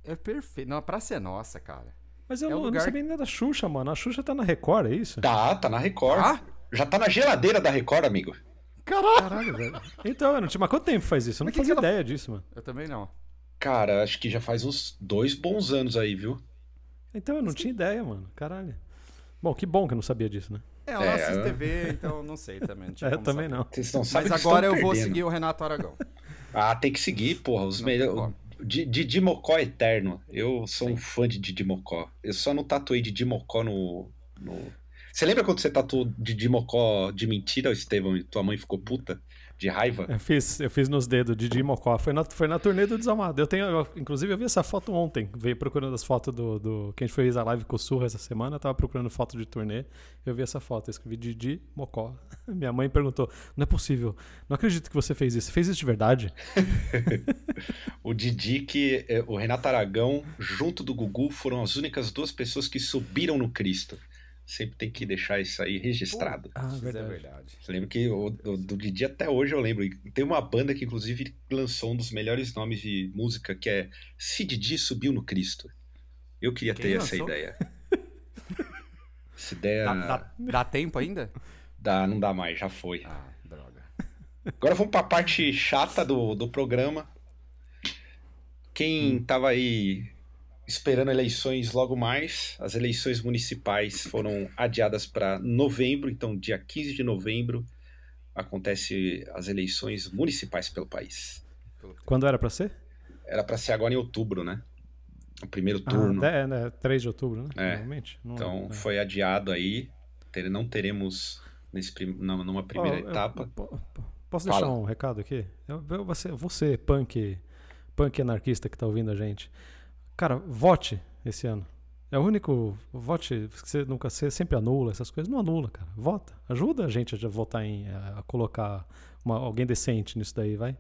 é perfeito. Não, a praça é nossa, cara. Mas eu, É um não, eu não lugar- sabia nem da Xuxa, mano. A Xuxa tá na Record, é isso? Tá, tá na Record. Tá? Já tá na geladeira da Record, amigo. Caralho! Caralho, velho. Então, eu não tinha. Mas quanto tempo faz isso? Eu não Mas que fazia que ela- ideia disso, mano. Eu também não. Cara, acho que já faz uns dois bons anos aí, viu? Então, eu não tinha ideia, mano. Caralho. Bom, que bom que eu não sabia disso, né? É, eu É, não assisto eu- TV, então não sei também. Não tinha É, eu como também saber. não. Vocês não sabem Mas que agora eu estão vou perdendo. seguir o Renato Aragão. Ah, tem que seguir, porra. Os Não tem melhores. como. Di- Didi Mocó eterno. Eu sou um fã de Didi Mocó. Eu só não tatuei Didi Mocó no. no... Você lembra quando você tatuou Didi Mocó de mentira, Estevão, e tua mãe ficou puta? De raiva? Eu fiz, eu fiz nos dedos de Mocó. Foi na, foi na turnê do Desalmado. Eu tenho, eu- inclusive, eu vi essa foto ontem. Veio procurando as fotos do, do. Que a gente fez a live com o Surra essa semana. Eu tava procurando foto de turnê. Eu vi essa foto. Eu escrevi Didi Mocó. Minha mãe perguntou: Não é possível. Não acredito que você fez isso. Você fez isso de verdade? O Didi, que é, o Renato Aragão, junto do Gugu, foram as únicas duas pessoas que subiram no Cristo. Sempre tem que deixar isso aí registrado. Ah, Isso é verdade. Você lembra que o, do, do Didi até hoje eu lembro. Tem uma banda que, inclusive, lançou um dos melhores nomes de música, que é Se Didi Subiu no Cristo. Eu queria Quem ter essa lançou? ideia. Essa ideia Dá, dá- dá tempo ainda? dá- não dá mais, já foi. Ah, droga. Agora vamos para a parte chata do, do programa. Quem tava aí esperando eleições logo mais, as eleições municipais foram adiadas para novembro, então dia 15 de novembro acontece as eleições municipais pelo país. Quando era pra ser? Era para ser agora em outubro, né? O primeiro turno. Ah, é, né? 3 de outubro, né? É. Normalmente. Não então é. foi adiado aí. Não teremos nesse prim- numa primeira eu- etapa. po- Posso Fala. deixar um recado aqui? Eu, eu, você, você, punk, punk anarquista que tá ouvindo a gente. Cara, vote esse ano. É o único. Vote. Você nunca você sempre anula essas coisas. Não anula, cara. Vota. Ajuda a gente a votar em. a, a colocar uma- alguém decente nisso daí, vai.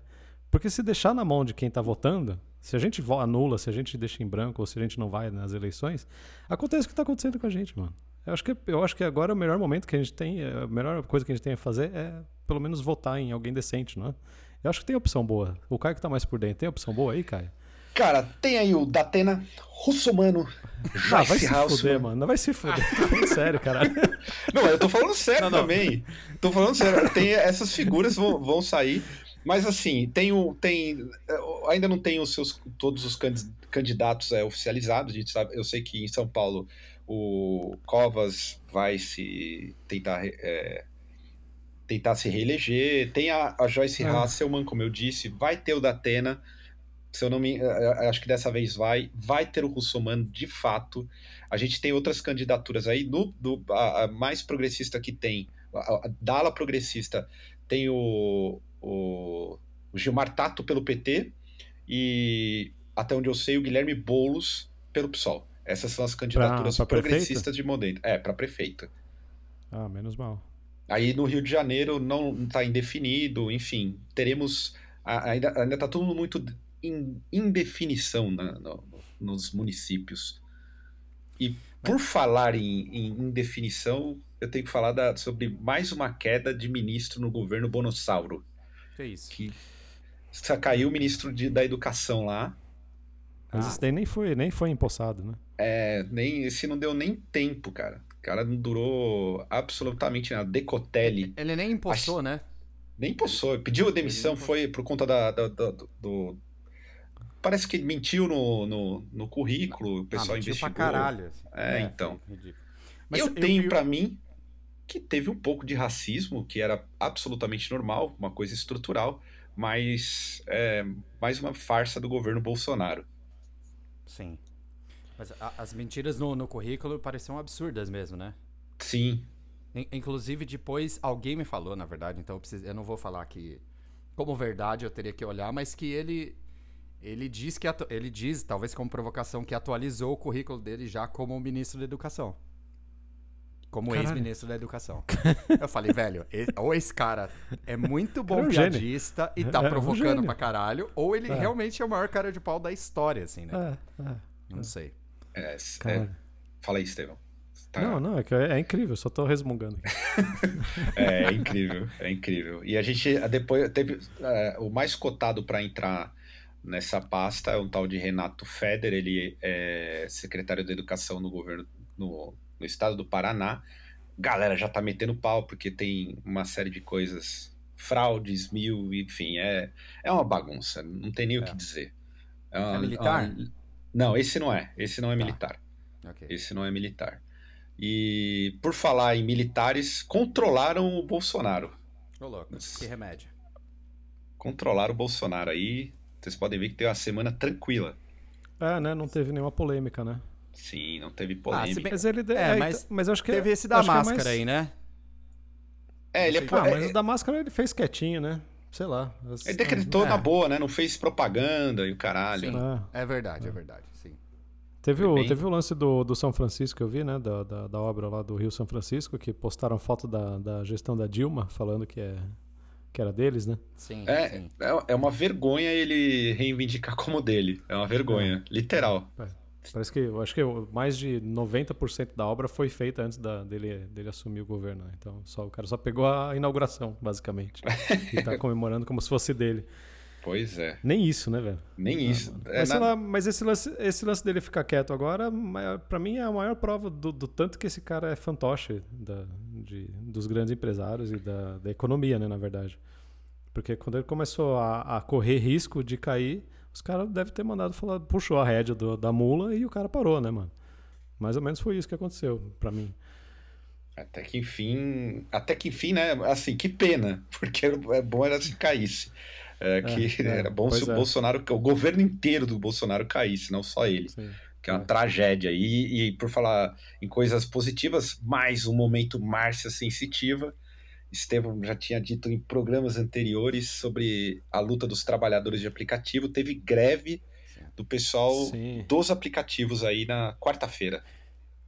Porque se deixar na mão de quem tá votando, se a gente anula, se a gente deixa em branco ou se a gente não vai nas eleições, acontece o que tá acontecendo com a gente, mano. Eu acho que, eu acho que agora é o melhor momento que a gente tem, é, a melhor coisa que a gente tem a fazer é pelo menos votar em alguém decente, não é? Eu acho que tem opção boa. O Caio que tá mais por dentro, tem opção boa aí, Caio? Cara, tem aí o Datena, Russomano, Ah, vai se House. fuder, mano. Não vai se fuder. Tô falando sério, caralho. Não, eu tô falando sério também. Tô falando sério. Tem, essas figuras vão, vão sair. Mas assim, tem o. Tem, eh, ainda não tem os seus, todos os candi- candidatos eh, oficializados. A gente sabe, eu sei que em São Paulo o Covas vai se tentar. eh, tentar se reeleger. Tem a, a Joyce Ah. Hasselman, como eu disse, vai ter o Datena. Se eu não me. eh, eh, Acho que dessa vez vai. Vai ter o Russomano de fato. A gente tem outras candidaturas aí. No, do, a, a mais progressista que tem, a, a, da ala progressista, tem o, o, o Gilmar Tato pelo PT e, até onde eu sei, o Guilherme Boulos pelo PSOL. Essas são as candidaturas pra prefeito? progressistas de momento. É, para prefeito. Ah, menos mal. Aí no Rio de Janeiro não está indefinido, enfim, teremos. Ainda, ainda tá tudo muito indefinição na- no- nos municípios. E por falar em, em indefinição, eu tenho que falar da- sobre mais uma queda de ministro no governo Bonossauro. Que isso? Que caiu o ministro de- da Educação lá. Mas Ah. isso daí nem foi, nem foi empossado, né? É, nem, esse não deu nem tempo, cara. O cara não durou absolutamente nada. Decotelli. Ele nem impostou, né? Nem possou, pediu a demissão, foi por conta da, da- da- do, parece que mentiu no, no, no currículo, o pessoal ah, mentiu investigou. pra caralho. assim. É, então. foi ridículo. eu eu tenho vi- pra mim que teve um pouco de racismo, que era absolutamente normal, uma coisa estrutural, mas é mais uma farsa do governo Bolsonaro. Sim. Mas a- as mentiras no, no currículo pareciam absurdas mesmo, né? Sim, In- Inclusive, depois alguém me falou, na verdade, então eu, preciso- eu não vou falar que como verdade eu teria que olhar, mas que ele ele diz que ele diz, talvez como provocação, que atualizou o currículo dele já como ministro da Educação. Como ex-ministro da Educação. eu falei, velho, ou esse cara é muito bom Era um gênio. piadista e É, tá é um provocando gênio. pra caralho, ou ele É. realmente é o maior cara de pau da história, assim, né? É, é. Não sei. é, é, fala aí, Estevão. Tá- Não, não, é, que é, é incrível, só tô resmungando. É, é incrível, é incrível. E a gente depois teve é, o mais cotado para entrar nessa pasta é um tal de Renato Feder, ele é secretário de Educação no governo no, no estado do Paraná. Galera já tá metendo pau porque tem uma série de coisas, fraudes, mil, enfim, é, é uma bagunça, não tem nem o É. que dizer. É, uma- É militar? uma- não, esse não é, esse não é Tá. militar. Ok. Esse não é militar. E por falar em militares, controlaram o Bolsonaro. Ô, louco, que remédio. Controlaram o Bolsonaro aí. Vocês podem ver que teve uma semana tranquila. É, né? Não teve nenhuma polêmica, né? Sim, não teve Ah, polêmica. bem- Mas ele. É, é, mas então- mas eu acho que Teve esse da é máscara mais- aí, né? é, ele, é, Ah, é- mas o da máscara ele fez quietinho, né? Sei lá. As- ele decretou É. na boa, né? Não fez propaganda e o caralho. Sim. Ah, É verdade, é verdade, sim. Teve, Foi o, bem- teve o lance do, do São Francisco que eu vi, né? Da, da, da obra lá do Rio São Francisco, que postaram foto da, da gestão da Dilma, falando que, é, que era deles, né? Sim, É, sim. é, é uma vergonha ele reivindicar como dele. É uma vergonha, literal. Parece que eu acho que mais de 90% da obra foi feita antes da- dele, dele assumir o governo. né? Então só, o cara só pegou a inauguração, basicamente. e tá comemorando como se fosse dele. Pois é. Nem isso, né, velho? Nem isso. É mas, lá, mas esse lance, esse lance dele ficar quieto agora, pra mim é a maior prova do, do tanto que esse cara é fantoche da, de- dos grandes empresários e da, da economia, né, na verdade. Porque quando ele começou a, a correr risco de cair, os caras devem ter mandado falar, puxou a rédea do- da mula e o cara parou, né, mano? Mais ou menos foi isso que aconteceu pra mim. Até que enfim. Até que enfim, né? Assim, que pena. Porque é bom era se caísse. É, que é, era bom se o é. Bolsonaro, o governo inteiro do Bolsonaro caísse, não só ele. Sim. Que é uma É. tragédia. E, e por falar em coisas positivas, mais um momento Márcia sensitiva. Estevão já tinha dito em programas anteriores sobre a luta dos trabalhadores de aplicativo. Teve greve do pessoal Sim. dos aplicativos aí na quarta-feira.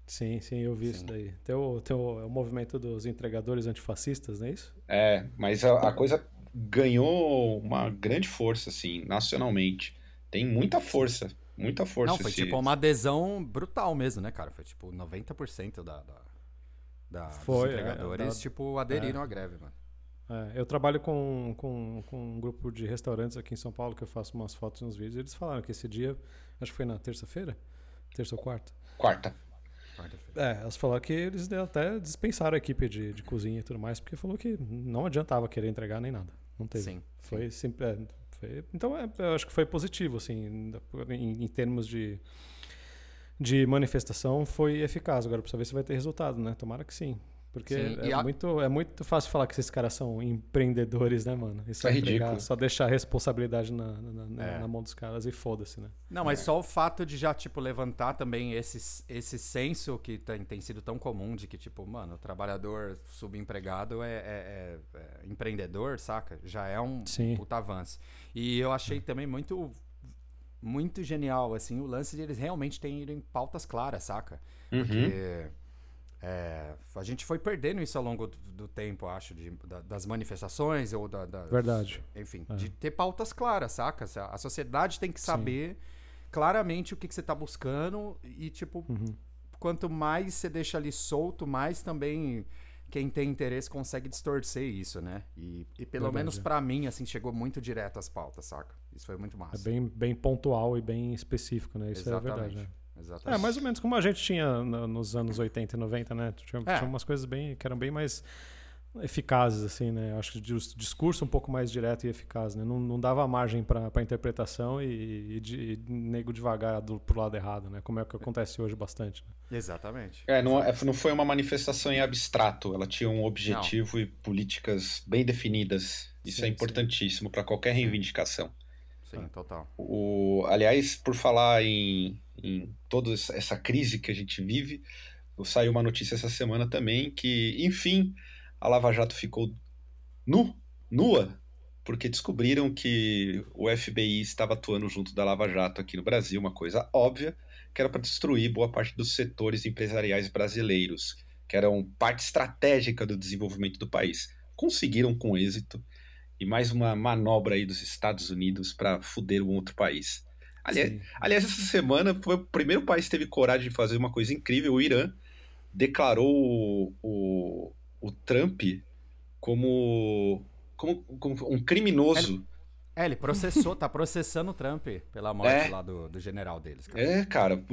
Sim, sim, eu vi isso Sim. daí. Tem o, tem o, é o movimento dos entregadores antifascistas, não é isso? É, mas a, a coisa ganhou uma grande força, assim, nacionalmente. Tem muita força, muita força. Não, foi esse- tipo uma adesão brutal mesmo, né, cara? Foi tipo 90% da, da, da, Foi, dos é, entregadores, da- tipo, aderiram à greve, mano. É, eu trabalho com, com, com um grupo de restaurantes aqui em São Paulo que eu faço umas fotos e uns vídeos. Eles falaram que esse dia, acho que foi na terça-feira, terça ou quarta. Quarta. É, elas falaram que eles até dispensaram a equipe de, de cozinha e tudo mais, porque falou que não adiantava querer entregar nem nada. Não teve. Sim. Foi simples. É, foi- então é, eu acho que foi positivo, assim, em, em termos de, de manifestação, foi eficaz. Agora precisa ver se vai ter resultado, né? Tomara que sim. Porque Sim, é, a- muito, é muito fácil falar que esses caras são empreendedores, né, mano? Só, É entregar- ridículo. só deixar a responsabilidade na, na, na- É. na mão dos caras e foda-se, né? Não, mas só o fato de já, tipo, levantar também esse, esse senso que tem, tem sido tão comum de que, tipo, mano, o trabalhador subempregado é, é- é- é empreendedor, saca? Já é um Sim. puta avanço. E eu achei também muito muito genial, assim, o lance de eles realmente terem pautas claras, saca? Uhum. Porque é, a gente foi perdendo isso ao longo do, do tempo, acho, de- da- das manifestações ou da, Verdade. enfim, É. de ter pautas claras, saca? A sociedade tem que saber claramente o que, que você tá buscando e, tipo, Uhum. quanto mais você deixa ali solto, mais também quem tem interesse consegue distorcer isso, né? E, e pelo Verdade, menos é. pra mim, assim, chegou muito direto às pautas, saca? Isso foi muito É massa. bem, bem pontual e bem específico, né? Isso é Exatamente. verdade, né? Exatamente. É, mais ou menos como a gente tinha no- nos anos 80 e 90, né? Tinha, É. tinha umas coisas bem que eram bem mais. eficazes, assim, né? Acho que o discurso um pouco mais direto e eficaz, né? Não, não dava margem para interpretação e, e, de, e nego devagar do, pro lado errado, né? Como é que acontece hoje bastante. Né? Exatamente. É, não, é, não foi uma manifestação em abstrato, ela tinha um objetivo não. e políticas bem definidas. Isso sim, é importantíssimo para qualquer reivindicação. Sim, total. O, aliás, por falar em, em toda essa crise que a gente vive, saiu uma notícia essa semana também que, enfim, a Lava Jato ficou nu, nua, porque descobriram que o FBI estava atuando junto da Lava Jato aqui no Brasil, uma coisa óbvia, que era para destruir boa parte dos setores empresariais brasileiros, que eram parte estratégica do desenvolvimento do país. Conseguiram com êxito e mais uma manobra aí dos Estados Unidos para foder um outro país. Aliás, aliás, essa semana foi o primeiro país que teve coragem de fazer uma coisa incrível, o Irã declarou o, o, o Trump como, como, como, um criminoso. É, ele processou, tá processando o Trump pela morte é. lá do, do general deles. Cara. É, cara,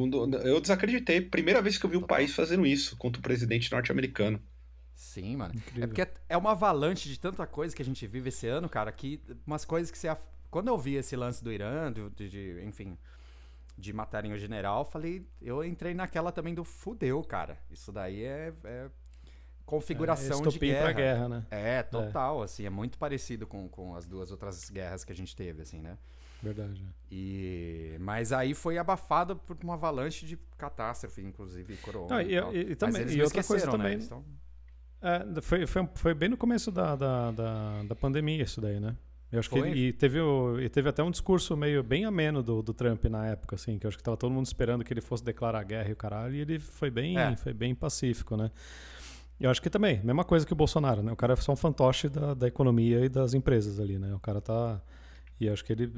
eu desacreditei. Primeira vez que eu vi Total. o país fazendo isso contra o presidente norte-americano. Sim, mano. Incrível. É porque é uma avalanche de tanta coisa que a gente vive esse ano, cara, que umas coisas que você. Quando eu vi esse lance do Irã, de, de enfim, de matarem o general, falei, eu entrei naquela também do fudeu, cara. Isso daí é, é configuração é, de guerra. pra guerra, né? É, total, é. assim, é muito parecido com, com as duas outras guerras que a gente teve, assim, né? Verdade. E mas aí foi abafado por uma avalanche de catástrofe, inclusive corona. e, e, e, também, e outra coisa né? também. É, foi, foi, foi bem no começo da, da, da, da pandemia isso daí, né? Eu acho Foi? que e teve, o, e teve até um discurso meio bem ameno do, do Trump na época, assim, que eu acho que tava todo mundo esperando que ele fosse declarar guerra e o caralho, e ele foi bem, é. foi bem pacífico, né? Eu acho que também, mesma coisa que o Bolsonaro, né? O cara é só um fantoche da, da economia e das empresas ali, né? O cara tá. E acho que ele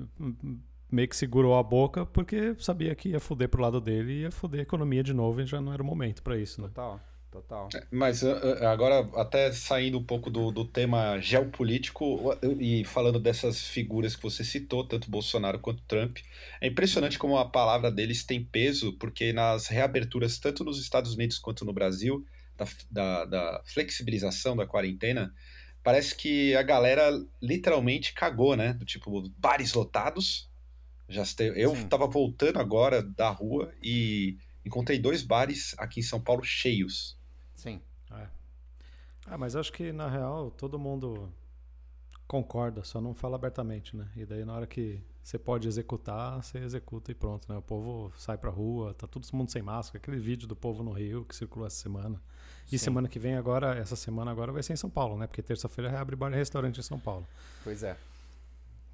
meio que segurou a boca porque sabia que ia foder pro lado dele e ia foder a economia de novo e já não era o momento para isso, né? Total. Total. É, mas uh, uh, agora, até saindo um pouco do, do tema geopolítico e falando dessas figuras que você citou, tanto Bolsonaro quanto Trump, é impressionante como a palavra deles tem peso, porque nas reaberturas, tanto nos Estados Unidos quanto no Brasil, da, da, da flexibilização da quarentena, parece que a galera literalmente cagou, né? Do tipo, bares lotados. Já eu Sim. tava voltando agora da rua e encontrei dois bares aqui em São Paulo cheios. É. Ah, mas acho que na real todo mundo concorda, só não fala abertamente, né? E daí na hora que você pode executar, você executa e pronto, né? O povo sai pra rua, tá todo mundo sem máscara, aquele vídeo do povo no Rio que circulou essa semana. E Sim. semana que vem agora, essa semana agora vai ser em São Paulo, né? Porque terça-feira reabre bar e restaurante em São Paulo. Pois é.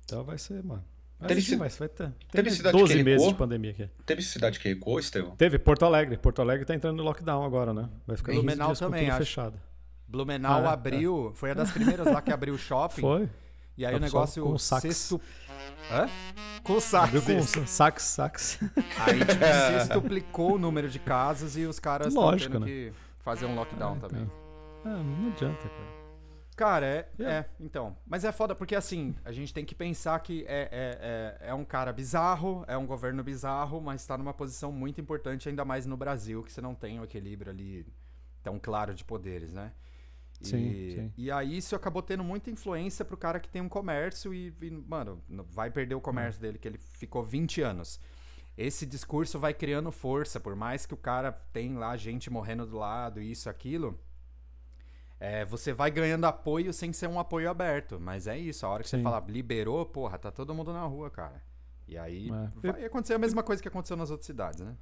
Então vai ser, mano. Teve, vai ter. Teve, teve cidade 12 que meses de pandemia aqui. Teve cidade que recuou, Estevão? Teve, Porto Alegre. Porto Alegre tá entrando no lockdown agora, né? Vai ficar Blumenau também, acho. fechado. Blumenau ah, é, abriu, é. foi uma das primeiras lá que abriu o shopping. Foi. E aí o negócio com sexto... Hã? Com sax. Abriu com sax, sax. Aí tipo, sextuplicou o número de casos e os caras estão tendo né? que fazer um lockdown é, também. É, não adianta, cara. Cara, é, é, é, então. Mas é foda porque, assim, a gente tem que pensar que é, é, é, é um cara bizarro, é um governo bizarro, mas está numa posição muito importante, ainda mais no Brasil, que você não tem o equilíbrio ali tão claro de poderes, né? E, sim, sim. e aí isso acabou tendo muita influência pro cara que tem um comércio e, e mano, vai perder o comércio hum. dele, que ele ficou 20 anos. Esse discurso vai criando força, por mais que o cara tem lá gente morrendo do lado, isso, aquilo é, você vai ganhando apoio sem ser um apoio aberto. Mas é isso, a hora que Sim. você fala, liberou, porra, tá todo mundo na rua, cara. E aí é. vai acontecer a mesma coisa que aconteceu nas outras cidades, né?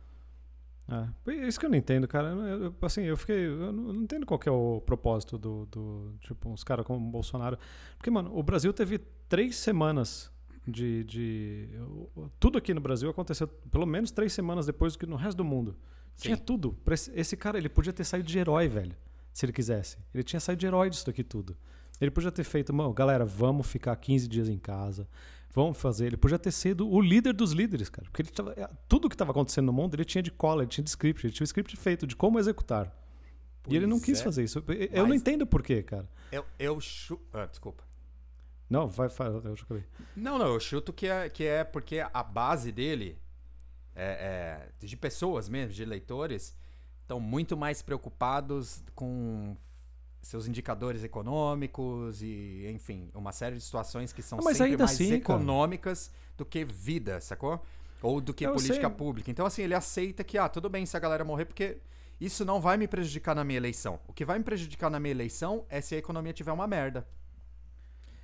É, isso que eu não entendo, cara. Eu, assim, eu fiquei. Eu não, entendo qual é o propósito do. do tipo, uns caras como o Bolsonaro. Porque, mano, o Brasil teve três semanas de, de. Tudo aqui no Brasil aconteceu pelo menos três semanas depois do que no resto do mundo. Sim. Tinha tudo. Esse cara, ele podia ter saído de herói, velho se ele quisesse. Ele tinha saído de herói disso aqui tudo. Ele podia ter feito, mano, galera, vamos ficar 15 dias em casa. Vamos fazer. Ele podia ter sido o líder dos líderes, cara. Porque ele tava, é, tudo que estava acontecendo no mundo, ele tinha de cola, ele tinha de script, ele tinha o script feito de como executar. Pois e ele não quis é. fazer isso. Eu não entendo por quê, cara. Eu, eu chu... ah, desculpa. Não, vai, vai, eu. Não, não, eu chuto que é, que é porque a base dele é, é de pessoas mesmo, de leitores, estão muito mais preocupados com seus indicadores econômicos e, enfim, uma série de situações que são Ah, mas sempre mais assim, cara. econômicas do que vida, sacou? Ou do que Eu política sei. pública. Então, assim, ele aceita que, ah, tudo bem se a galera morrer, porque isso não vai me prejudicar na minha eleição. O que vai me prejudicar na minha eleição é se a economia tiver uma merda.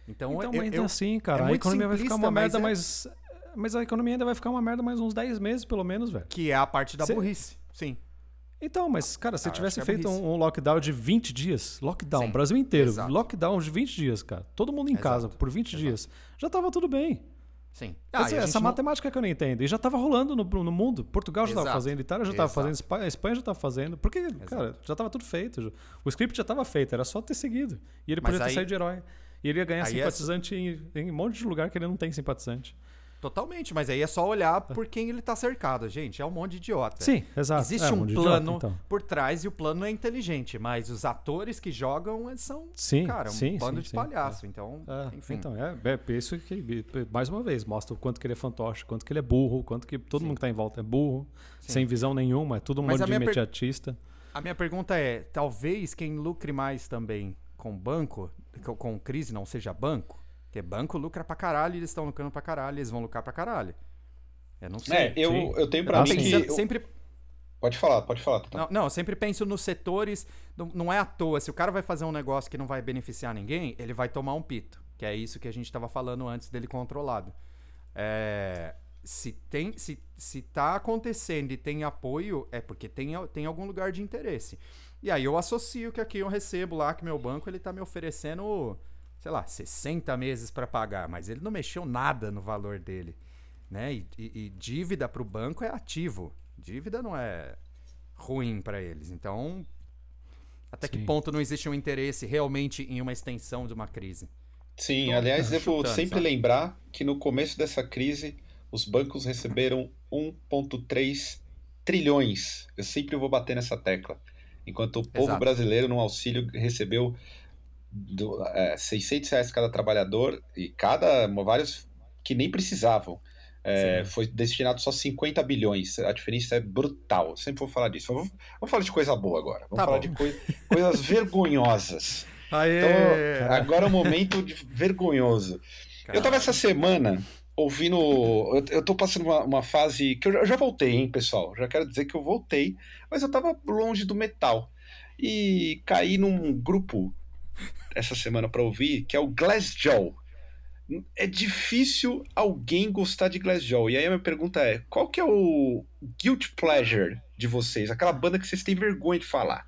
Então, Então, eu, ainda eu- assim, cara, é a economia vai ficar uma simplista, merda, mas mas. Mas a economia ainda vai ficar uma merda mais uns 10 meses, pelo menos, velho. que é a parte da Cê- burrice. Sim. Então, mas, cara, se Ah, tivesse é feito um, um lockdown de 20 dias, lockdown, Sim, Brasil inteiro, exato. lockdown de 20 dias, cara, todo mundo em Exato, casa por 20 exato. dias, já tava tudo bem. Sim. Essa, e a essa gente não- matemática que eu não entendo. E já tava rolando no, no mundo. Portugal já tava Exato, fazendo, Itália já tava exato. fazendo, Espa- Espanha já tava fazendo. Porque, cara, já tava tudo feito. O script já tava feito, era só ter seguido. E ele Mas podia ter aí- saído de herói. E ele ia ganhar Aí é- simpatizante em, em um monte de lugar que ele não tem simpatizante. Totalmente, mas aí é só olhar por quem ele tá cercado, gente. É um monte de idiota. Sim, exato. Existe É, um monte de idiota, plano então. por trás e o plano é inteligente, mas os atores que jogam são, Sim, cara, um sim, bando sim, de palhaço. Então, É, enfim. Então, é, é isso que, mais uma vez, mostra o quanto que ele é fantoche, quanto que ele é burro, o quanto que todo mundo que tá em volta é burro, sem visão nenhuma, é tudo um Mas monte de minha per- imediatista. A minha pergunta é: talvez quem lucre mais também com banco, com, com crise, não seja banco? Porque banco lucra pra caralho e eles estão lucrando pra caralho, eles vão lucrar pra caralho. Eu não sei. É, eu, sim. eu tenho pra Ah, mim que. Eu- sempre Pode falar, pode falar. Tatá. Não, não, eu sempre penso nos setores. Não, não é à toa. Se o cara vai fazer um negócio que não vai beneficiar ninguém, ele vai tomar um pito. Que é isso que a gente estava falando antes dele controlado. É, se, tem, se, se tá acontecendo e tem apoio, é porque tem, tem algum lugar de interesse. E aí eu associo que aqui eu recebo lá que meu banco ele tá me oferecendo, sei lá, 60 meses para pagar, mas ele não mexeu nada no valor dele. Né? E, e, e dívida para o banco é ativo. Dívida não é ruim para eles. Então, até que Sim. ponto não existe um interesse realmente em uma extensão de uma crise? Sim, aliás, devo chutando, sempre sabe? lembrar que no começo dessa crise os bancos receberam 1,3 trilhões. Eu sempre vou bater nessa tecla. Enquanto o povo Exato. brasileiro, no auxílio, recebeu do, é, 600 reais cada trabalhador e cada vários que nem precisavam. É, foi destinado só 50 bilhões. A diferença é brutal. Eu sempre vou falar disso. Vamos, vamos falar de coisa boa agora. Vamos Tá falar bom. de coi- coisas vergonhosas. Aê! Então, agora é um momento de vergonhoso. Eu tava essa semana ouvindo. Eu, eu tô passando uma, uma fase. que eu já, eu já voltei, hein, pessoal? Já quero dizer que eu voltei, mas eu tava longe do metal. E caí num grupo essa semana pra ouvir, que é o Glassjaw. É difícil alguém gostar de Glassjaw. E aí a minha pergunta é: qual que é o guilt pleasure de vocês? Aquela banda que vocês têm vergonha de falar.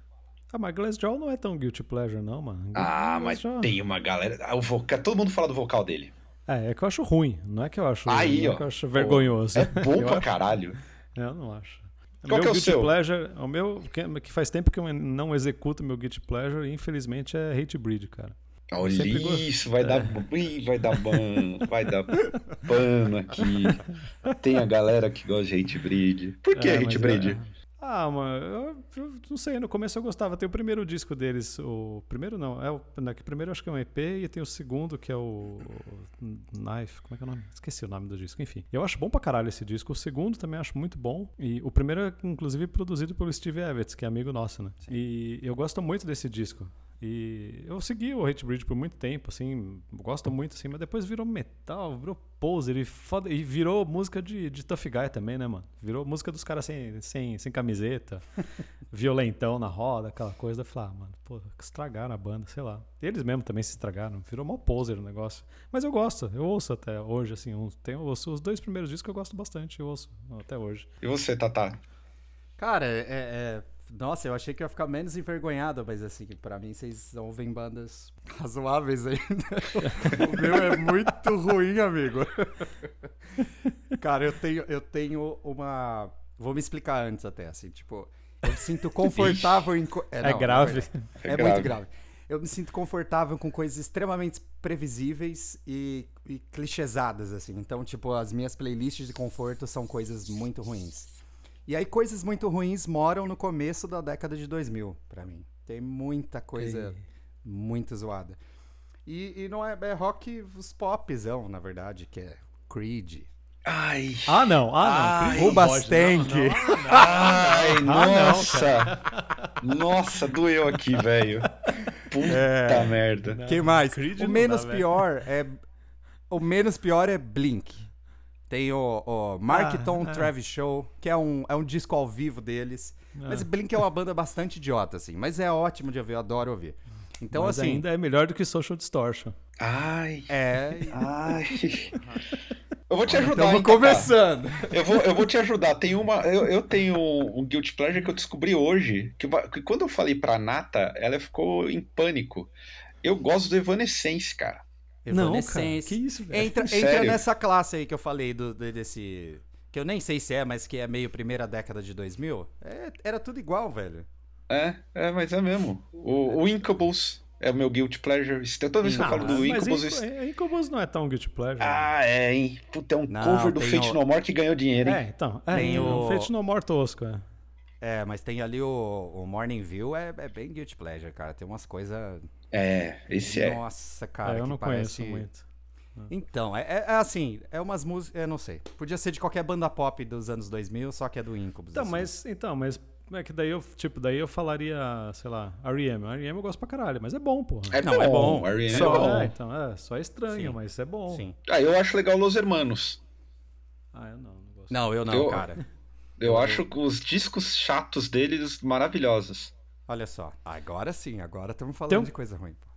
Ah, mas Glassjaw não é tão guilty pleasure, não, mano. Ah, mas Glassjaw- tem uma galera. ah, O vocal, todo mundo fala do vocal dele. É, é que eu acho ruim, não é que eu acho, Aí, é ó. que eu acho vergonhoso. É bom pra acho- caralho. Eu não acho. Qual meu que é o seu? pleasure, o meu que, faz tempo que eu não executo meu guilty pleasure, infelizmente é Hate Breed, cara. Olha isso, vai dar, ih, vai dar ban, vai dar pano aqui. Tem a galera que gosta de hate breed. Por que É, hate breed? é- Ah, mano, eu, eu não sei, no começo eu gostava. Tem o primeiro disco deles, o primeiro não, é o, não, que o primeiro eu acho que é um EP e tem o segundo que é o Knife, como é que é o nome? Esqueci o nome do disco, enfim. Eu acho bom pra caralho esse disco. O segundo também acho muito bom e o primeiro é inclusive produzido pelo Steve Evans, que é amigo nosso, né? E eu gosto muito desse disco. E eu segui o Hate Breed por muito tempo, assim, gosto muito, assim, mas depois virou metal, virou poser e, foda, e virou música de, de Tough Guy também, né, mano? Virou música dos caras sem, sem, sem camiseta, violentão na roda, aquela coisa. Eu falei, ah, mano, pô, estragaram a banda, sei lá. Eles mesmo também se estragaram, virou mó poser o negócio. Mas eu gosto, eu ouço até hoje, assim, um, tem, ouço os dois primeiros discos que eu gosto bastante, eu ouço até hoje. E você, Tatá? Cara, é, é- Nossa, eu achei que ia ficar menos envergonhado, mas assim, pra mim vocês ouvem bandas razoáveis ainda. o meu é muito ruim, amigo. Cara, eu tenho, eu tenho uma. Vou me explicar antes até, assim, tipo, eu me sinto confortável em. co- É, não, grave. verdade. É É, grave. muito grave. Eu me sinto confortável com coisas extremamente previsíveis e, e clichêsadas, assim. Então, tipo, as minhas playlists de conforto são coisas muito ruins. E aí, coisas muito ruins moram no começo da década de 2000, pra mim. Tem muita coisa muito zoada. E, e não é, é rock os popzão, na verdade, que é Creed, Ai. Ah, não. Ah, não. Ai, Chris não Rubas pode, Tank. não, não, não. Ai, Ah, não, nossa. nossa, doeu aqui, velho. Puta É. merda. Quem mais? Creed o não menos dá, velho. pior é. O menos pior é Blink. Tem o, o Markton Ah, é. Travis Show, que é um, é um disco ao vivo deles. Mas Blink é uma banda bastante idiota, assim. Mas é ótimo de ouvir, eu adoro ouvir. Então, Mas assim. ainda é melhor do que Social Distortion. Ai, É. ai. Eu vou te ajudar, Estamos hein, Kaká. conversando. Eu vou, eu vou te ajudar. Tem uma. Eu, eu tenho um Guilty Pleasure que eu descobri hoje. Que, que quando eu falei pra Nata, ela ficou em pânico. Eu gosto do Evanescence, cara. Não, cara. Que isso, velho? Entra, entra nessa classe aí que eu falei do, do- desse. Que eu nem sei se é, mas que é meio primeira década de 2000. É, era tudo igual, velho. É, é, mas é mesmo. O, o Incubus é o meu Guilty Pleasure. Toda vez que eu Não, falo do mas Incubus. Isso- é, Incubus não é tão guilty pleasure. Ah, é, hein? Puta, é um Não, cover do Fate o- No More que ganhou dinheiro, hein? é, então. É, Tem é o- Fate No More tosco, é. É, mas tem ali o, o Morning View, é, é bem guilty pleasure, cara. Tem umas coisas. É, esse é. Nossa, cara. É, eu que não parece... conheço muito. Então, é, é- é assim, é umas músicas. Eu não sei. Podia ser de qualquer banda pop dos anos 2000, só que é do Incubus. Então, assim. mas, então, mas é que daí eu, tipo, daí eu falaria, sei lá, R.E.M. R.E.M. eu gosto pra caralho, mas é bom, porra. É Não, é bom. R.E.M. é bom. é, então, é, só é estranho, Sim. mas é bom. Sim. Ah, eu acho legal Los Hermanos. Ah, eu não, não gosto. Não, eu não, Eu- cara. Eu acho os discos chatos deles maravilhosos. Olha só. Agora sim, agora estamos falando um- de coisa ruim. pô.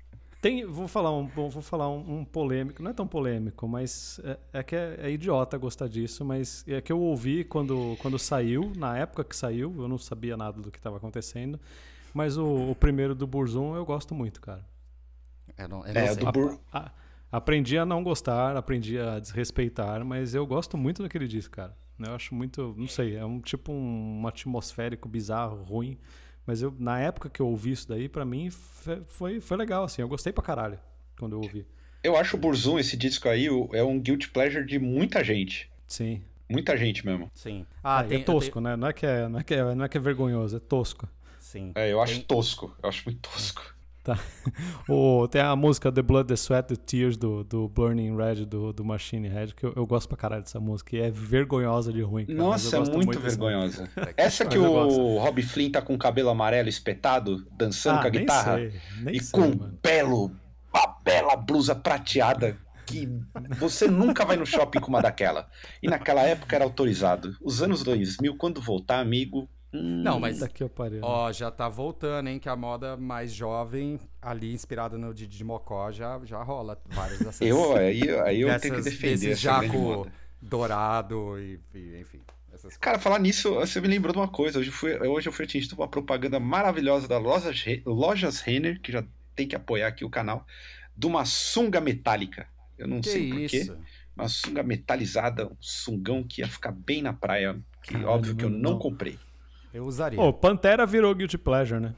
Tem, vou falar um, vou falar um, um polêmico, não é tão polêmico, mas é, é que é, é idiota gostar disso, mas é que eu ouvi quando, quando saiu, na época que saiu, eu não sabia nada do que estava acontecendo, mas o, o primeiro do Burzum eu gosto muito, cara. Eu não, eu não É, sei. do Bur... A- aprendi a não gostar, aprendi a desrespeitar, mas eu gosto muito daquele disco, cara. Eu acho muito, não sei, é um tipo um, um atmosférico bizarro, ruim. Mas eu, na época que eu ouvi isso daí, pra mim foi, foi legal, assim. Eu gostei pra caralho quando eu ouvi. Eu acho o Burzum, esse disco aí, é um guilty pleasure de muita gente. Sim. Muita gente mesmo. Sim. Ah, Ah, tem, é tosco, né? Não é, que é, não, é que é, não é que é vergonhoso, é tosco. Sim. É, eu acho Tem- tosco. Eu acho muito tosco. Tá. O, tem a música The Blood, The Sweat, The Tears do, do Burning Red do, do Machine Head, que eu, eu gosto pra caralho dessa música. E é vergonhosa de ruim. Cara, Nossa, é muito, dessa vergonhosa. Essa que o. Rob Flynn tá com o cabelo amarelo espetado, dançando Ah, com a nem guitarra. sei, nem e sei, com mano. belo, uma bela blusa prateada que você nunca vai no shopping com uma daquela. E naquela época era autorizado. Os anos 2000, quando voltar, amigo. Hum, Não, mas Daqui eu parei. Ó, já tá voltando, hein? Que a moda mais jovem, ali inspirada no Didi Mocó, já, já rola várias dessas. Eu, aí, aí eu tenho que dessas- defender grande jaco dourado e, e, enfim. Essas coisas. Cara, falar nisso, você me lembrou de uma coisa. Hoje, fui, hoje eu fui atingido por uma propaganda maravilhosa da Lojas, Lojas Renner, que já tem que apoiar aqui o canal, de uma sunga metálica. Eu não Que sei porquê. isso? Uma sunga metalizada, um sungão que ia ficar bem na praia. Que Caralho, óbvio que eu não não. comprei. Eu usaria. Pô, Pantera virou Guilty Pleasure, né?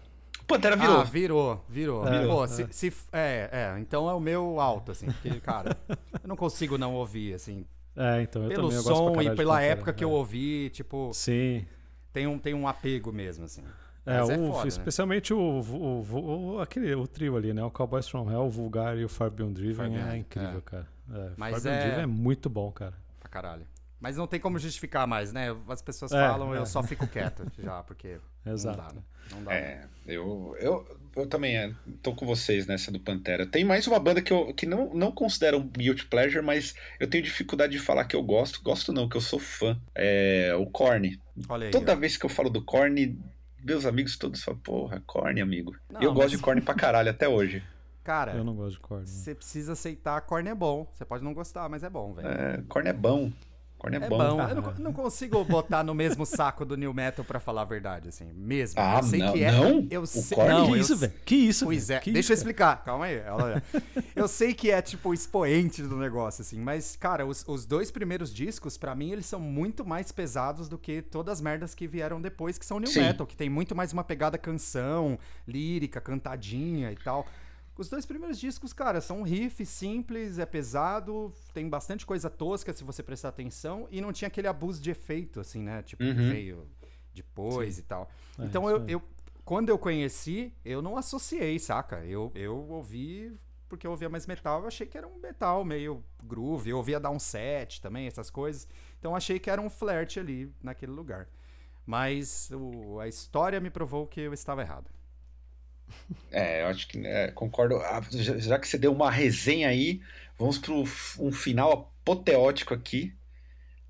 Pantera virou. Ah, virou, virou. É, Pô, é. se, se- é, é, então é o meu alto, assim, porque, cara, eu não consigo não ouvir, assim, É, então eu pelo também eu gosto pra som e pela Pantera, época que é. eu ouvi, tipo, Sim. tem um, tem um apego mesmo, assim. É, Mas é o, foda, né? especialmente o, o, o- o- aquele, o trio ali, né? O Cowboys from Hell, o Vulgar e o Far Beyond Driven Far Beyond, é incrível, é. cara. É, Mas Far Beyond é- Driven é muito bom, cara. Pra caralho. Mas não tem como justificar mais, né? As pessoas É, falam, é. eu só fico quieto já, porque Exato. não dá, né? Não dá. É, eu, eu, eu também é, tô com vocês nessa do Pantera. Tem mais uma banda que eu que não, não considero um guilty pleasure, mas eu tenho dificuldade de falar que eu gosto. Gosto não, que eu sou fã. É o Korn. Olha aí. Toda ó. vez que eu falo do Korn, meus amigos todos falam, porra, Korn, amigo. Não, eu gosto mas- de Korn pra caralho até hoje. Cara, Eu não gosto de corda. você precisa aceitar, corne é bom. Você pode não gostar, mas é bom, velho. É, Korn é bom. Korn é, É bom. bom. Ah, Eu não, não consigo botar no mesmo saco do New Metal pra falar a verdade, assim. Mesmo. Ah, eu sei não- que é. não? Eu O sei, Korn? não, que eu isso, sei- velho? Que isso, Pois é, Que deixa eu isso, explicar, calma aí. olha. Eu sei que é, tipo, o expoente do negócio, assim, mas, cara, os, os dois primeiros discos, pra mim, eles são muito mais pesados do que todas as merdas que vieram depois, que são New Sim. Metal, que tem muito mais uma pegada canção, lírica, cantadinha e tal. Os dois primeiros discos, cara, são um riff simples, é pesado, tem bastante coisa tosca se você prestar atenção, e não tinha aquele abuso de efeito, assim, né? Tipo, que Uhum. veio depois e tal. É, então eu, eu, quando eu conheci, eu não associei, saca? Eu, eu ouvi porque eu ouvia mais metal, eu achei que era um metal meio groove. Eu ouvia dar um set também, essas coisas. Então achei que era um flerte ali naquele lugar. Mas o, a história me provou que eu estava errado. É, eu acho que é, concordo. Ah, já, que você deu uma resenha aí, vamos para um final apoteótico aqui.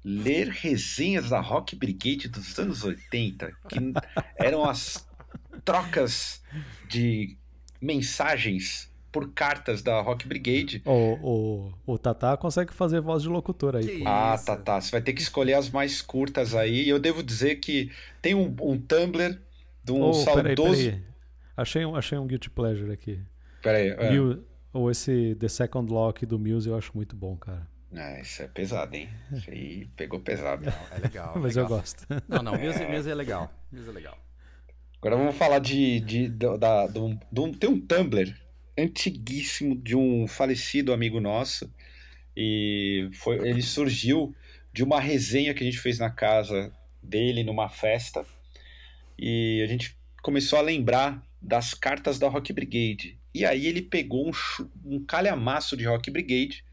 Ler resenhas da Rock Brigade dos anos 80, que eram as trocas de mensagens por cartas da Rock Brigade. O, o, o Tatá consegue fazer voz de locutor aí. Que. Ah, Isso. Tatá, você vai ter que escolher as mais curtas aí. E eu devo dizer que tem um, um Tumblr de um Oh, peraí, saudoso. peraí. Achei um, achei um Guilty Pleasure aqui. Peraí, é. Mil- ou esse The Second Lock do Muse eu acho muito bom, cara. Ah, isso é pesado, hein? Isso aí pegou pesado. É legal. Mas eu legal. gosto. Não, não, Muse, Muse é legal. Muse é legal. Agora vamos falar de. de, do- da, do, do- tem um Tumblr antiguíssimo de um falecido amigo nosso. E foi, ele surgiu de uma resenha que a gente fez na casa dele numa festa. E a gente começou a lembrar das cartas da Rock Brigade. E aí ele pegou um, um calhamaço de Rock Brigade.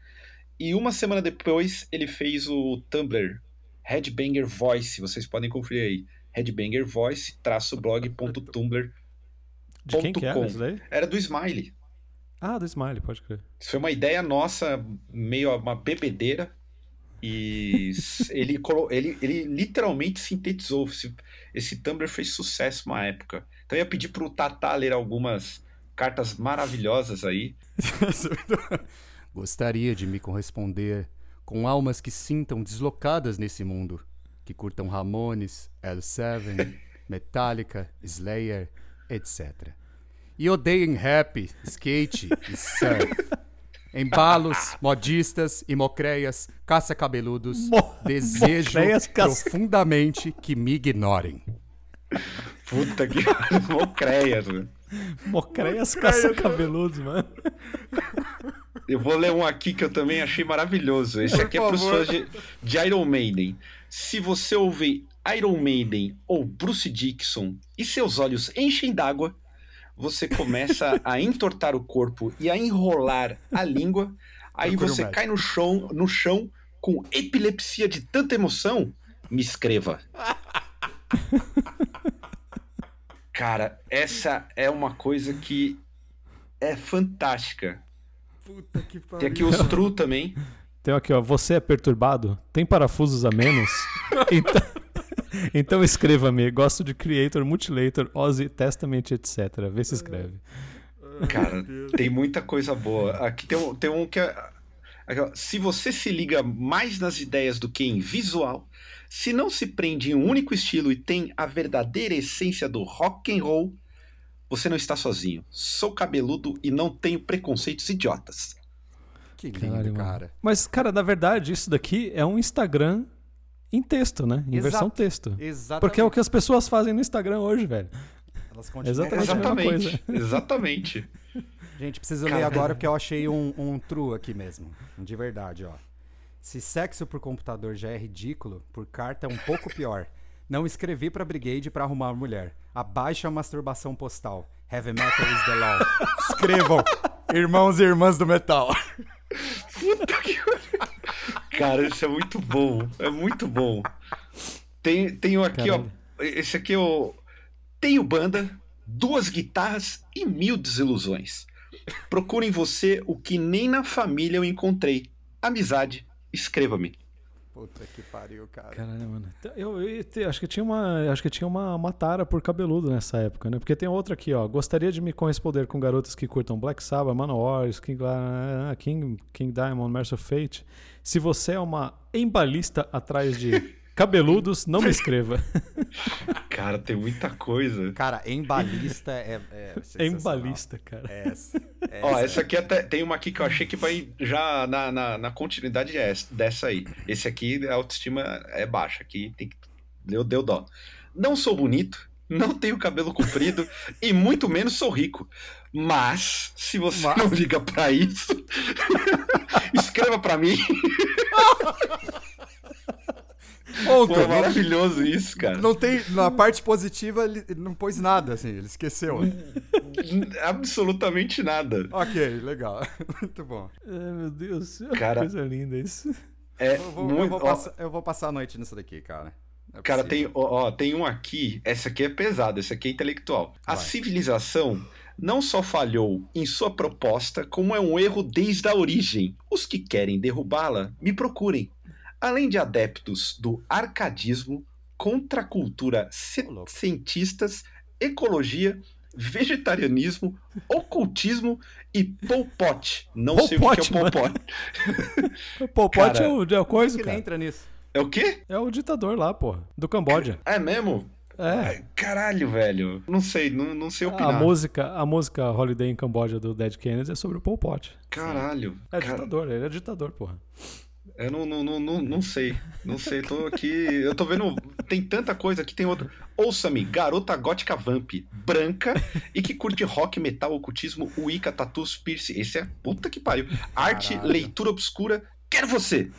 E uma semana depois ele fez o Tumblr Headbanger Voice. Vocês podem conferir aí. Headbanger Voice blog.tumblr. De quem que Ponto era com. isso daí? Era do Smiley. Ah, do Smiley, pode crer. Isso foi uma ideia nossa, meio uma bebedeira. E ele, ele, ele literalmente sintetizou. Esse, esse Tumblr fez sucesso uma época. Então eu ia pedir pro Tatá ler algumas cartas maravilhosas aí. Gostaria de me corresponder com almas que sintam deslocadas nesse mundo, que curtam Ramones, L7, Metallica, Slayer, etc. E odeiem rap, skate e surf. Embalos, modistas e mocreias, caça-cabeludos, Mo- desejo mocreias, caça- profundamente que me ignorem. Puta que mocreias, mano. Mocreias caça-cabeludos, mano. Eu vou ler um aqui que eu também achei maravilhoso. Esse Por aqui é pros fãs de, de Iron Maiden. Se você ouvir Iron Maiden ou Bruce Dixon e seus olhos enchem d'água, você começa a entortar o corpo e a enrolar a língua. Aí Procure você cai no chão, no chão com epilepsia de tanta emoção. Me escreva. Cara, essa é uma coisa que é fantástica. Puta que pariu. Tem aqui os True também. Tem aqui, ó. Você é perturbado? Tem parafusos a menos? então, então escreva-me. Gosto de Creator, Mutilator, Ozzy, Testament, etc. Vê se escreve. Cara, tem muita coisa boa. Aqui tem um, tem um que é. Se você se liga mais nas ideias do que em visual, se não se prende em um único estilo e tem a verdadeira essência do rock and roll, você não está sozinho. Sou cabeludo e não tenho preconceitos idiotas. Que lindo, cara. Mas, cara, na verdade, isso daqui é um Instagram em texto, né? Em Exato. versão texto. Exatamente. Porque é o que as pessoas fazem no Instagram hoje, velho. Elas continuam Exatamente a mesma Exatamente. Exatamente. Gente, preciso ler Caralho. agora porque eu achei um, um true aqui mesmo. De verdade, ó. Se sexo por computador já é ridículo, por carta é um pouco pior. Não escrevi pra Brigade pra arrumar mulher. Abaixa a masturbação postal. Heavy metal is the law. Escrevam, irmãos e irmãs do metal. Puta que. Cara, isso é muito bom. É muito bom. Tem, tenho aqui, Caralho. ó. Esse aqui é o. Tenho banda, duas guitarras e mil desilusões. Procure em você o que nem na família eu encontrei. Amizade. Escreva-me. Puta que pariu, cara. Caralho, mano. Eu, eu te- acho que tinha uma, acho que tinha uma, uma tara por cabeludo nessa época, né? Porque tem outra aqui, ó. Gostaria de me corresponder com garotas que curtam Black Sabbath, Manowar, King, King, King Diamond, Mercy Fate. Se você é uma embalista atrás de cabeludos, não me escreva. Cara, tem muita coisa. Cara, embalista é. é embalista, cara. Essa. Ó, essa aqui até tem uma aqui que eu achei que vai já na, na, na continuidade essa- dessa aí. Esse aqui, a autoestima é baixa. Aqui tem que. Deu, deu dó. Não sou bonito, não tenho cabelo comprido e muito menos sou rico. Mas, se você Mas- não liga pra isso, escreva pra mim. Ponto. Pô, é maravilhoso isso, cara. Não tem. Na parte positiva, ele não pôs nada, assim, ele esqueceu. absolutamente nada. Ok, legal. Muito bom. Ai, meu Deus. Cara- Coisa linda isso. É Eu vou, eu muito. vou ó, passar, eu vou passar a noite nisso daqui, cara. É Cara, possível. tem, ó, ó, tem um aqui, essa aqui é pesada, essa aqui é intelectual. A Vai. civilização não só falhou em sua proposta, como é um erro desde a origem. Os que querem derrubá-la, me procurem. Além de adeptos do arcadismo, contracultura cientistas, ecologia, vegetarianismo, ocultismo e Pol Pot. Não Pol sei o que Pot, é o Pol mano. Pot. O Pol Pot Cara, é o, é coisa, que cara. entra nisso. É o quê? É o ditador lá, porra. Do Camboja. É mesmo? É. Ai, Caralho, velho. Não sei, não, não sei A opinar. música, a música Holiday in Camboja do Dead Kennedys é sobre o Pol Pot. Caralho. É cara, ditador, ele é ditador, porra. Eu não, não, não, não, sei. Não sei, tô aqui. Eu tô vendo. Tem tanta coisa aqui, tem outro. Ouça-me, garota gótica vamp, branca e que curte rock, metal, ocultismo, Wicca, tatus, piercing. Esse é puta que pariu. Arte, leitura obscura. Quero você!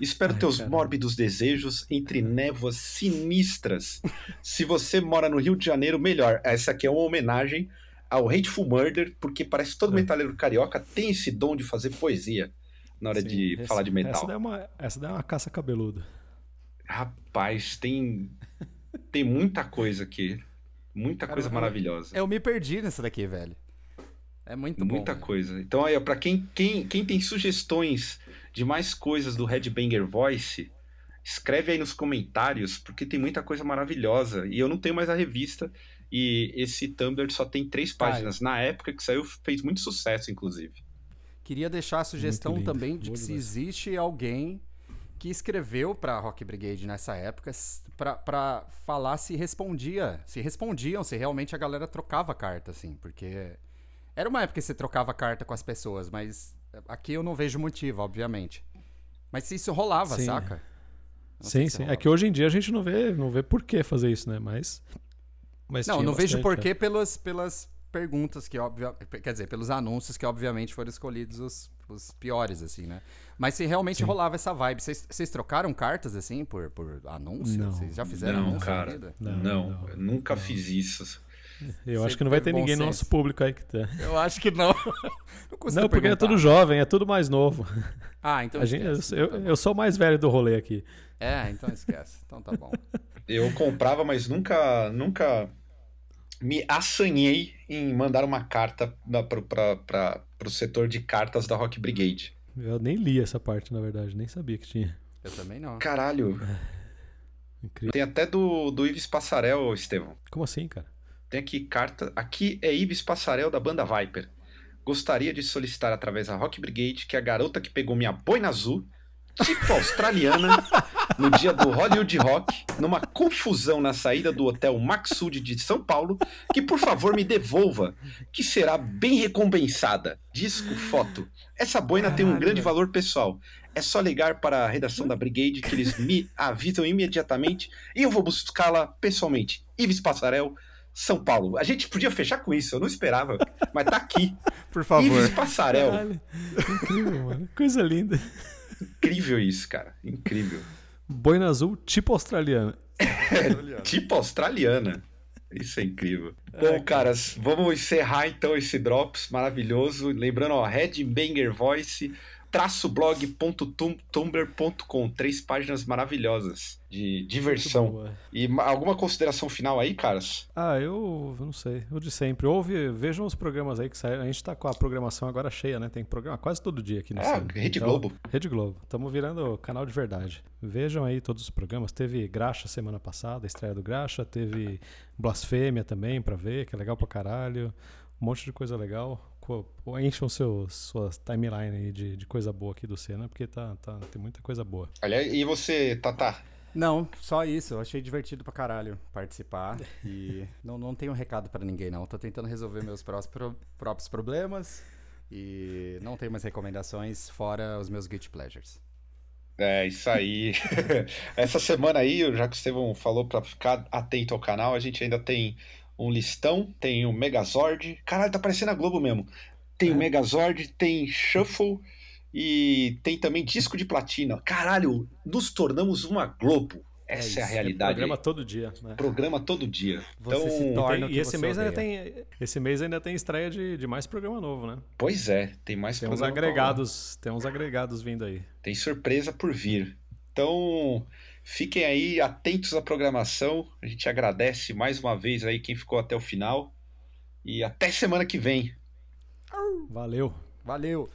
Espero Ai, teus cara. mórbidos desejos entre névoas sinistras. Se você mora no Rio de Janeiro, melhor. Essa aqui é uma homenagem ao Hateful Murder, porque parece que todo É. metaleiro carioca tem esse dom de fazer poesia na hora Sim, de esse- falar de Essa metal. daí é uma, essa daí é uma caça cabeluda. Rapaz, tem tem muita coisa aqui. Muita Cara, coisa maravilhosa. Eu me perdi nessa daqui, velho. É muito bom. Muita velho. coisa. Então aí, ó, pra quem, quem, quem tem sugestões de mais coisas do Headbanger Voice, escreve aí nos comentários, porque tem muita coisa maravilhosa. E eu não tenho mais a revista. E esse Tumblr só tem três Tá, páginas. Na época que saiu, fez muito sucesso, inclusive. Queria deixar a sugestão também de Boa que se existe alguém que escreveu pra Rock Brigade nessa época pra falar se respondia, se respondiam, se realmente a galera trocava carta, assim, porque era uma época que você trocava carta com as pessoas, mas aqui eu não vejo motivo, obviamente. Mas se isso rolava, Sim. saca? Não Sim, sim. É rolava. que hoje em dia a gente não vê, não vê por que fazer isso, né? Mas. mas Não, não vejo bastante, porquê pelas, pelas perguntas que, obvia... quer dizer, pelos anúncios que, obviamente, foram escolhidos os, os piores, assim, né? Mas se realmente Sim. rolava essa vibe, vocês trocaram cartas, assim, por, por anúncio? Não. Vocês já fizeram não, anúncio na cara. vida? Não, Não, não, eu nunca fiz isso. Eu Sempre acho que não vai ter ninguém no senso. nosso público aí que tá. Eu acho que não. não, custa Não, porque é tudo jovem, é tudo mais novo. Ah, então A gente, esquece. eu, Tá eu sou o mais velho do rolê aqui. É, então esquece. Então tá bom. Eu comprava, mas nunca, nunca me assanhei em mandar uma carta para o setor de cartas da Rock Brigade. Eu nem li essa parte, na verdade, nem sabia que tinha. Eu também não. Caralho, Incrível. tem até do, do Ives Passarel, Estevão. Como assim, cara? Tem aqui carta. Aqui é Ives Passarel da banda Viper. Gostaria de solicitar através da Rock Brigade que a garota que pegou minha boina azul, tipo australiana, no dia do Hollywood Rock, numa confusão na saída do hotel Maxud de São Paulo, que por favor me devolva, que será bem recompensada. Disco, foto. Essa boina tem um Caralho, grande valor pessoal. É só ligar para a redação da Brigade que eles me avisam imediatamente e eu vou buscá-la pessoalmente. Ives Passarel, São Paulo. A gente podia fechar com isso, eu não esperava, mas tá aqui. Por Ives Passarel. Caralho. Incrível, mano. Coisa linda. Incrível isso, cara. Incrível. Boina azul, tipo australiana. Tipo australiana. Isso é incrível. Bom, caras, vamos encerrar então esse Drops maravilhoso. Lembrando, ó, Headbanger Voice, traço blog.tumblr.com. Três páginas maravilhosas de diversão. E ma- alguma consideração final aí, caras? Ah, eu eu não sei. O de sempre. Ouve, vejam os programas aí que saíram. A gente tá com a programação agora cheia, né? Tem programa quase todo dia aqui no Cine. Rede Então, Globo. Rede Globo. Estamos virando canal de verdade. Vejam aí todos os programas. Teve Graxa semana passada, a estreia do Graxa. Teve Blasfêmia também pra ver, que é legal pra caralho. Um monte de coisa legal. Encham seus, suas timeline aí de, de coisa boa aqui do Cena, porque tá, tá, tem muita coisa boa. Aliás, e você, Tata? Não, só isso. Eu achei divertido pra caralho participar. E não, não tenho recado pra ninguém, não. Tô tentando resolver meus pro- próprios problemas. E não tenho mais recomendações, fora os meus Guilty Pleasures. É, isso aí. Essa semana aí, já que o Estevão falou pra ficar atento ao canal, a gente ainda tem um listão, tem o Megazord. Caralho, tá parecendo a Globo mesmo. Tem o Megazord, tem Shuffle e tem também disco de platina. Caralho, nos tornamos uma Globo. Essa é, a isso. realidade. Programa todo dia, né? Programa todo dia. Você então, se torna o e esse mês ainda tem esse mês ainda tem estreia de, de mais programa novo, né? pois é, tem mais Tem uns agregados, tem uns agregados vindo aí. Tem surpresa por vir. Então, fiquem aí atentos à programação. A gente agradece mais uma vez aí quem ficou até o final. E até semana que vem. Valeu. Valeu!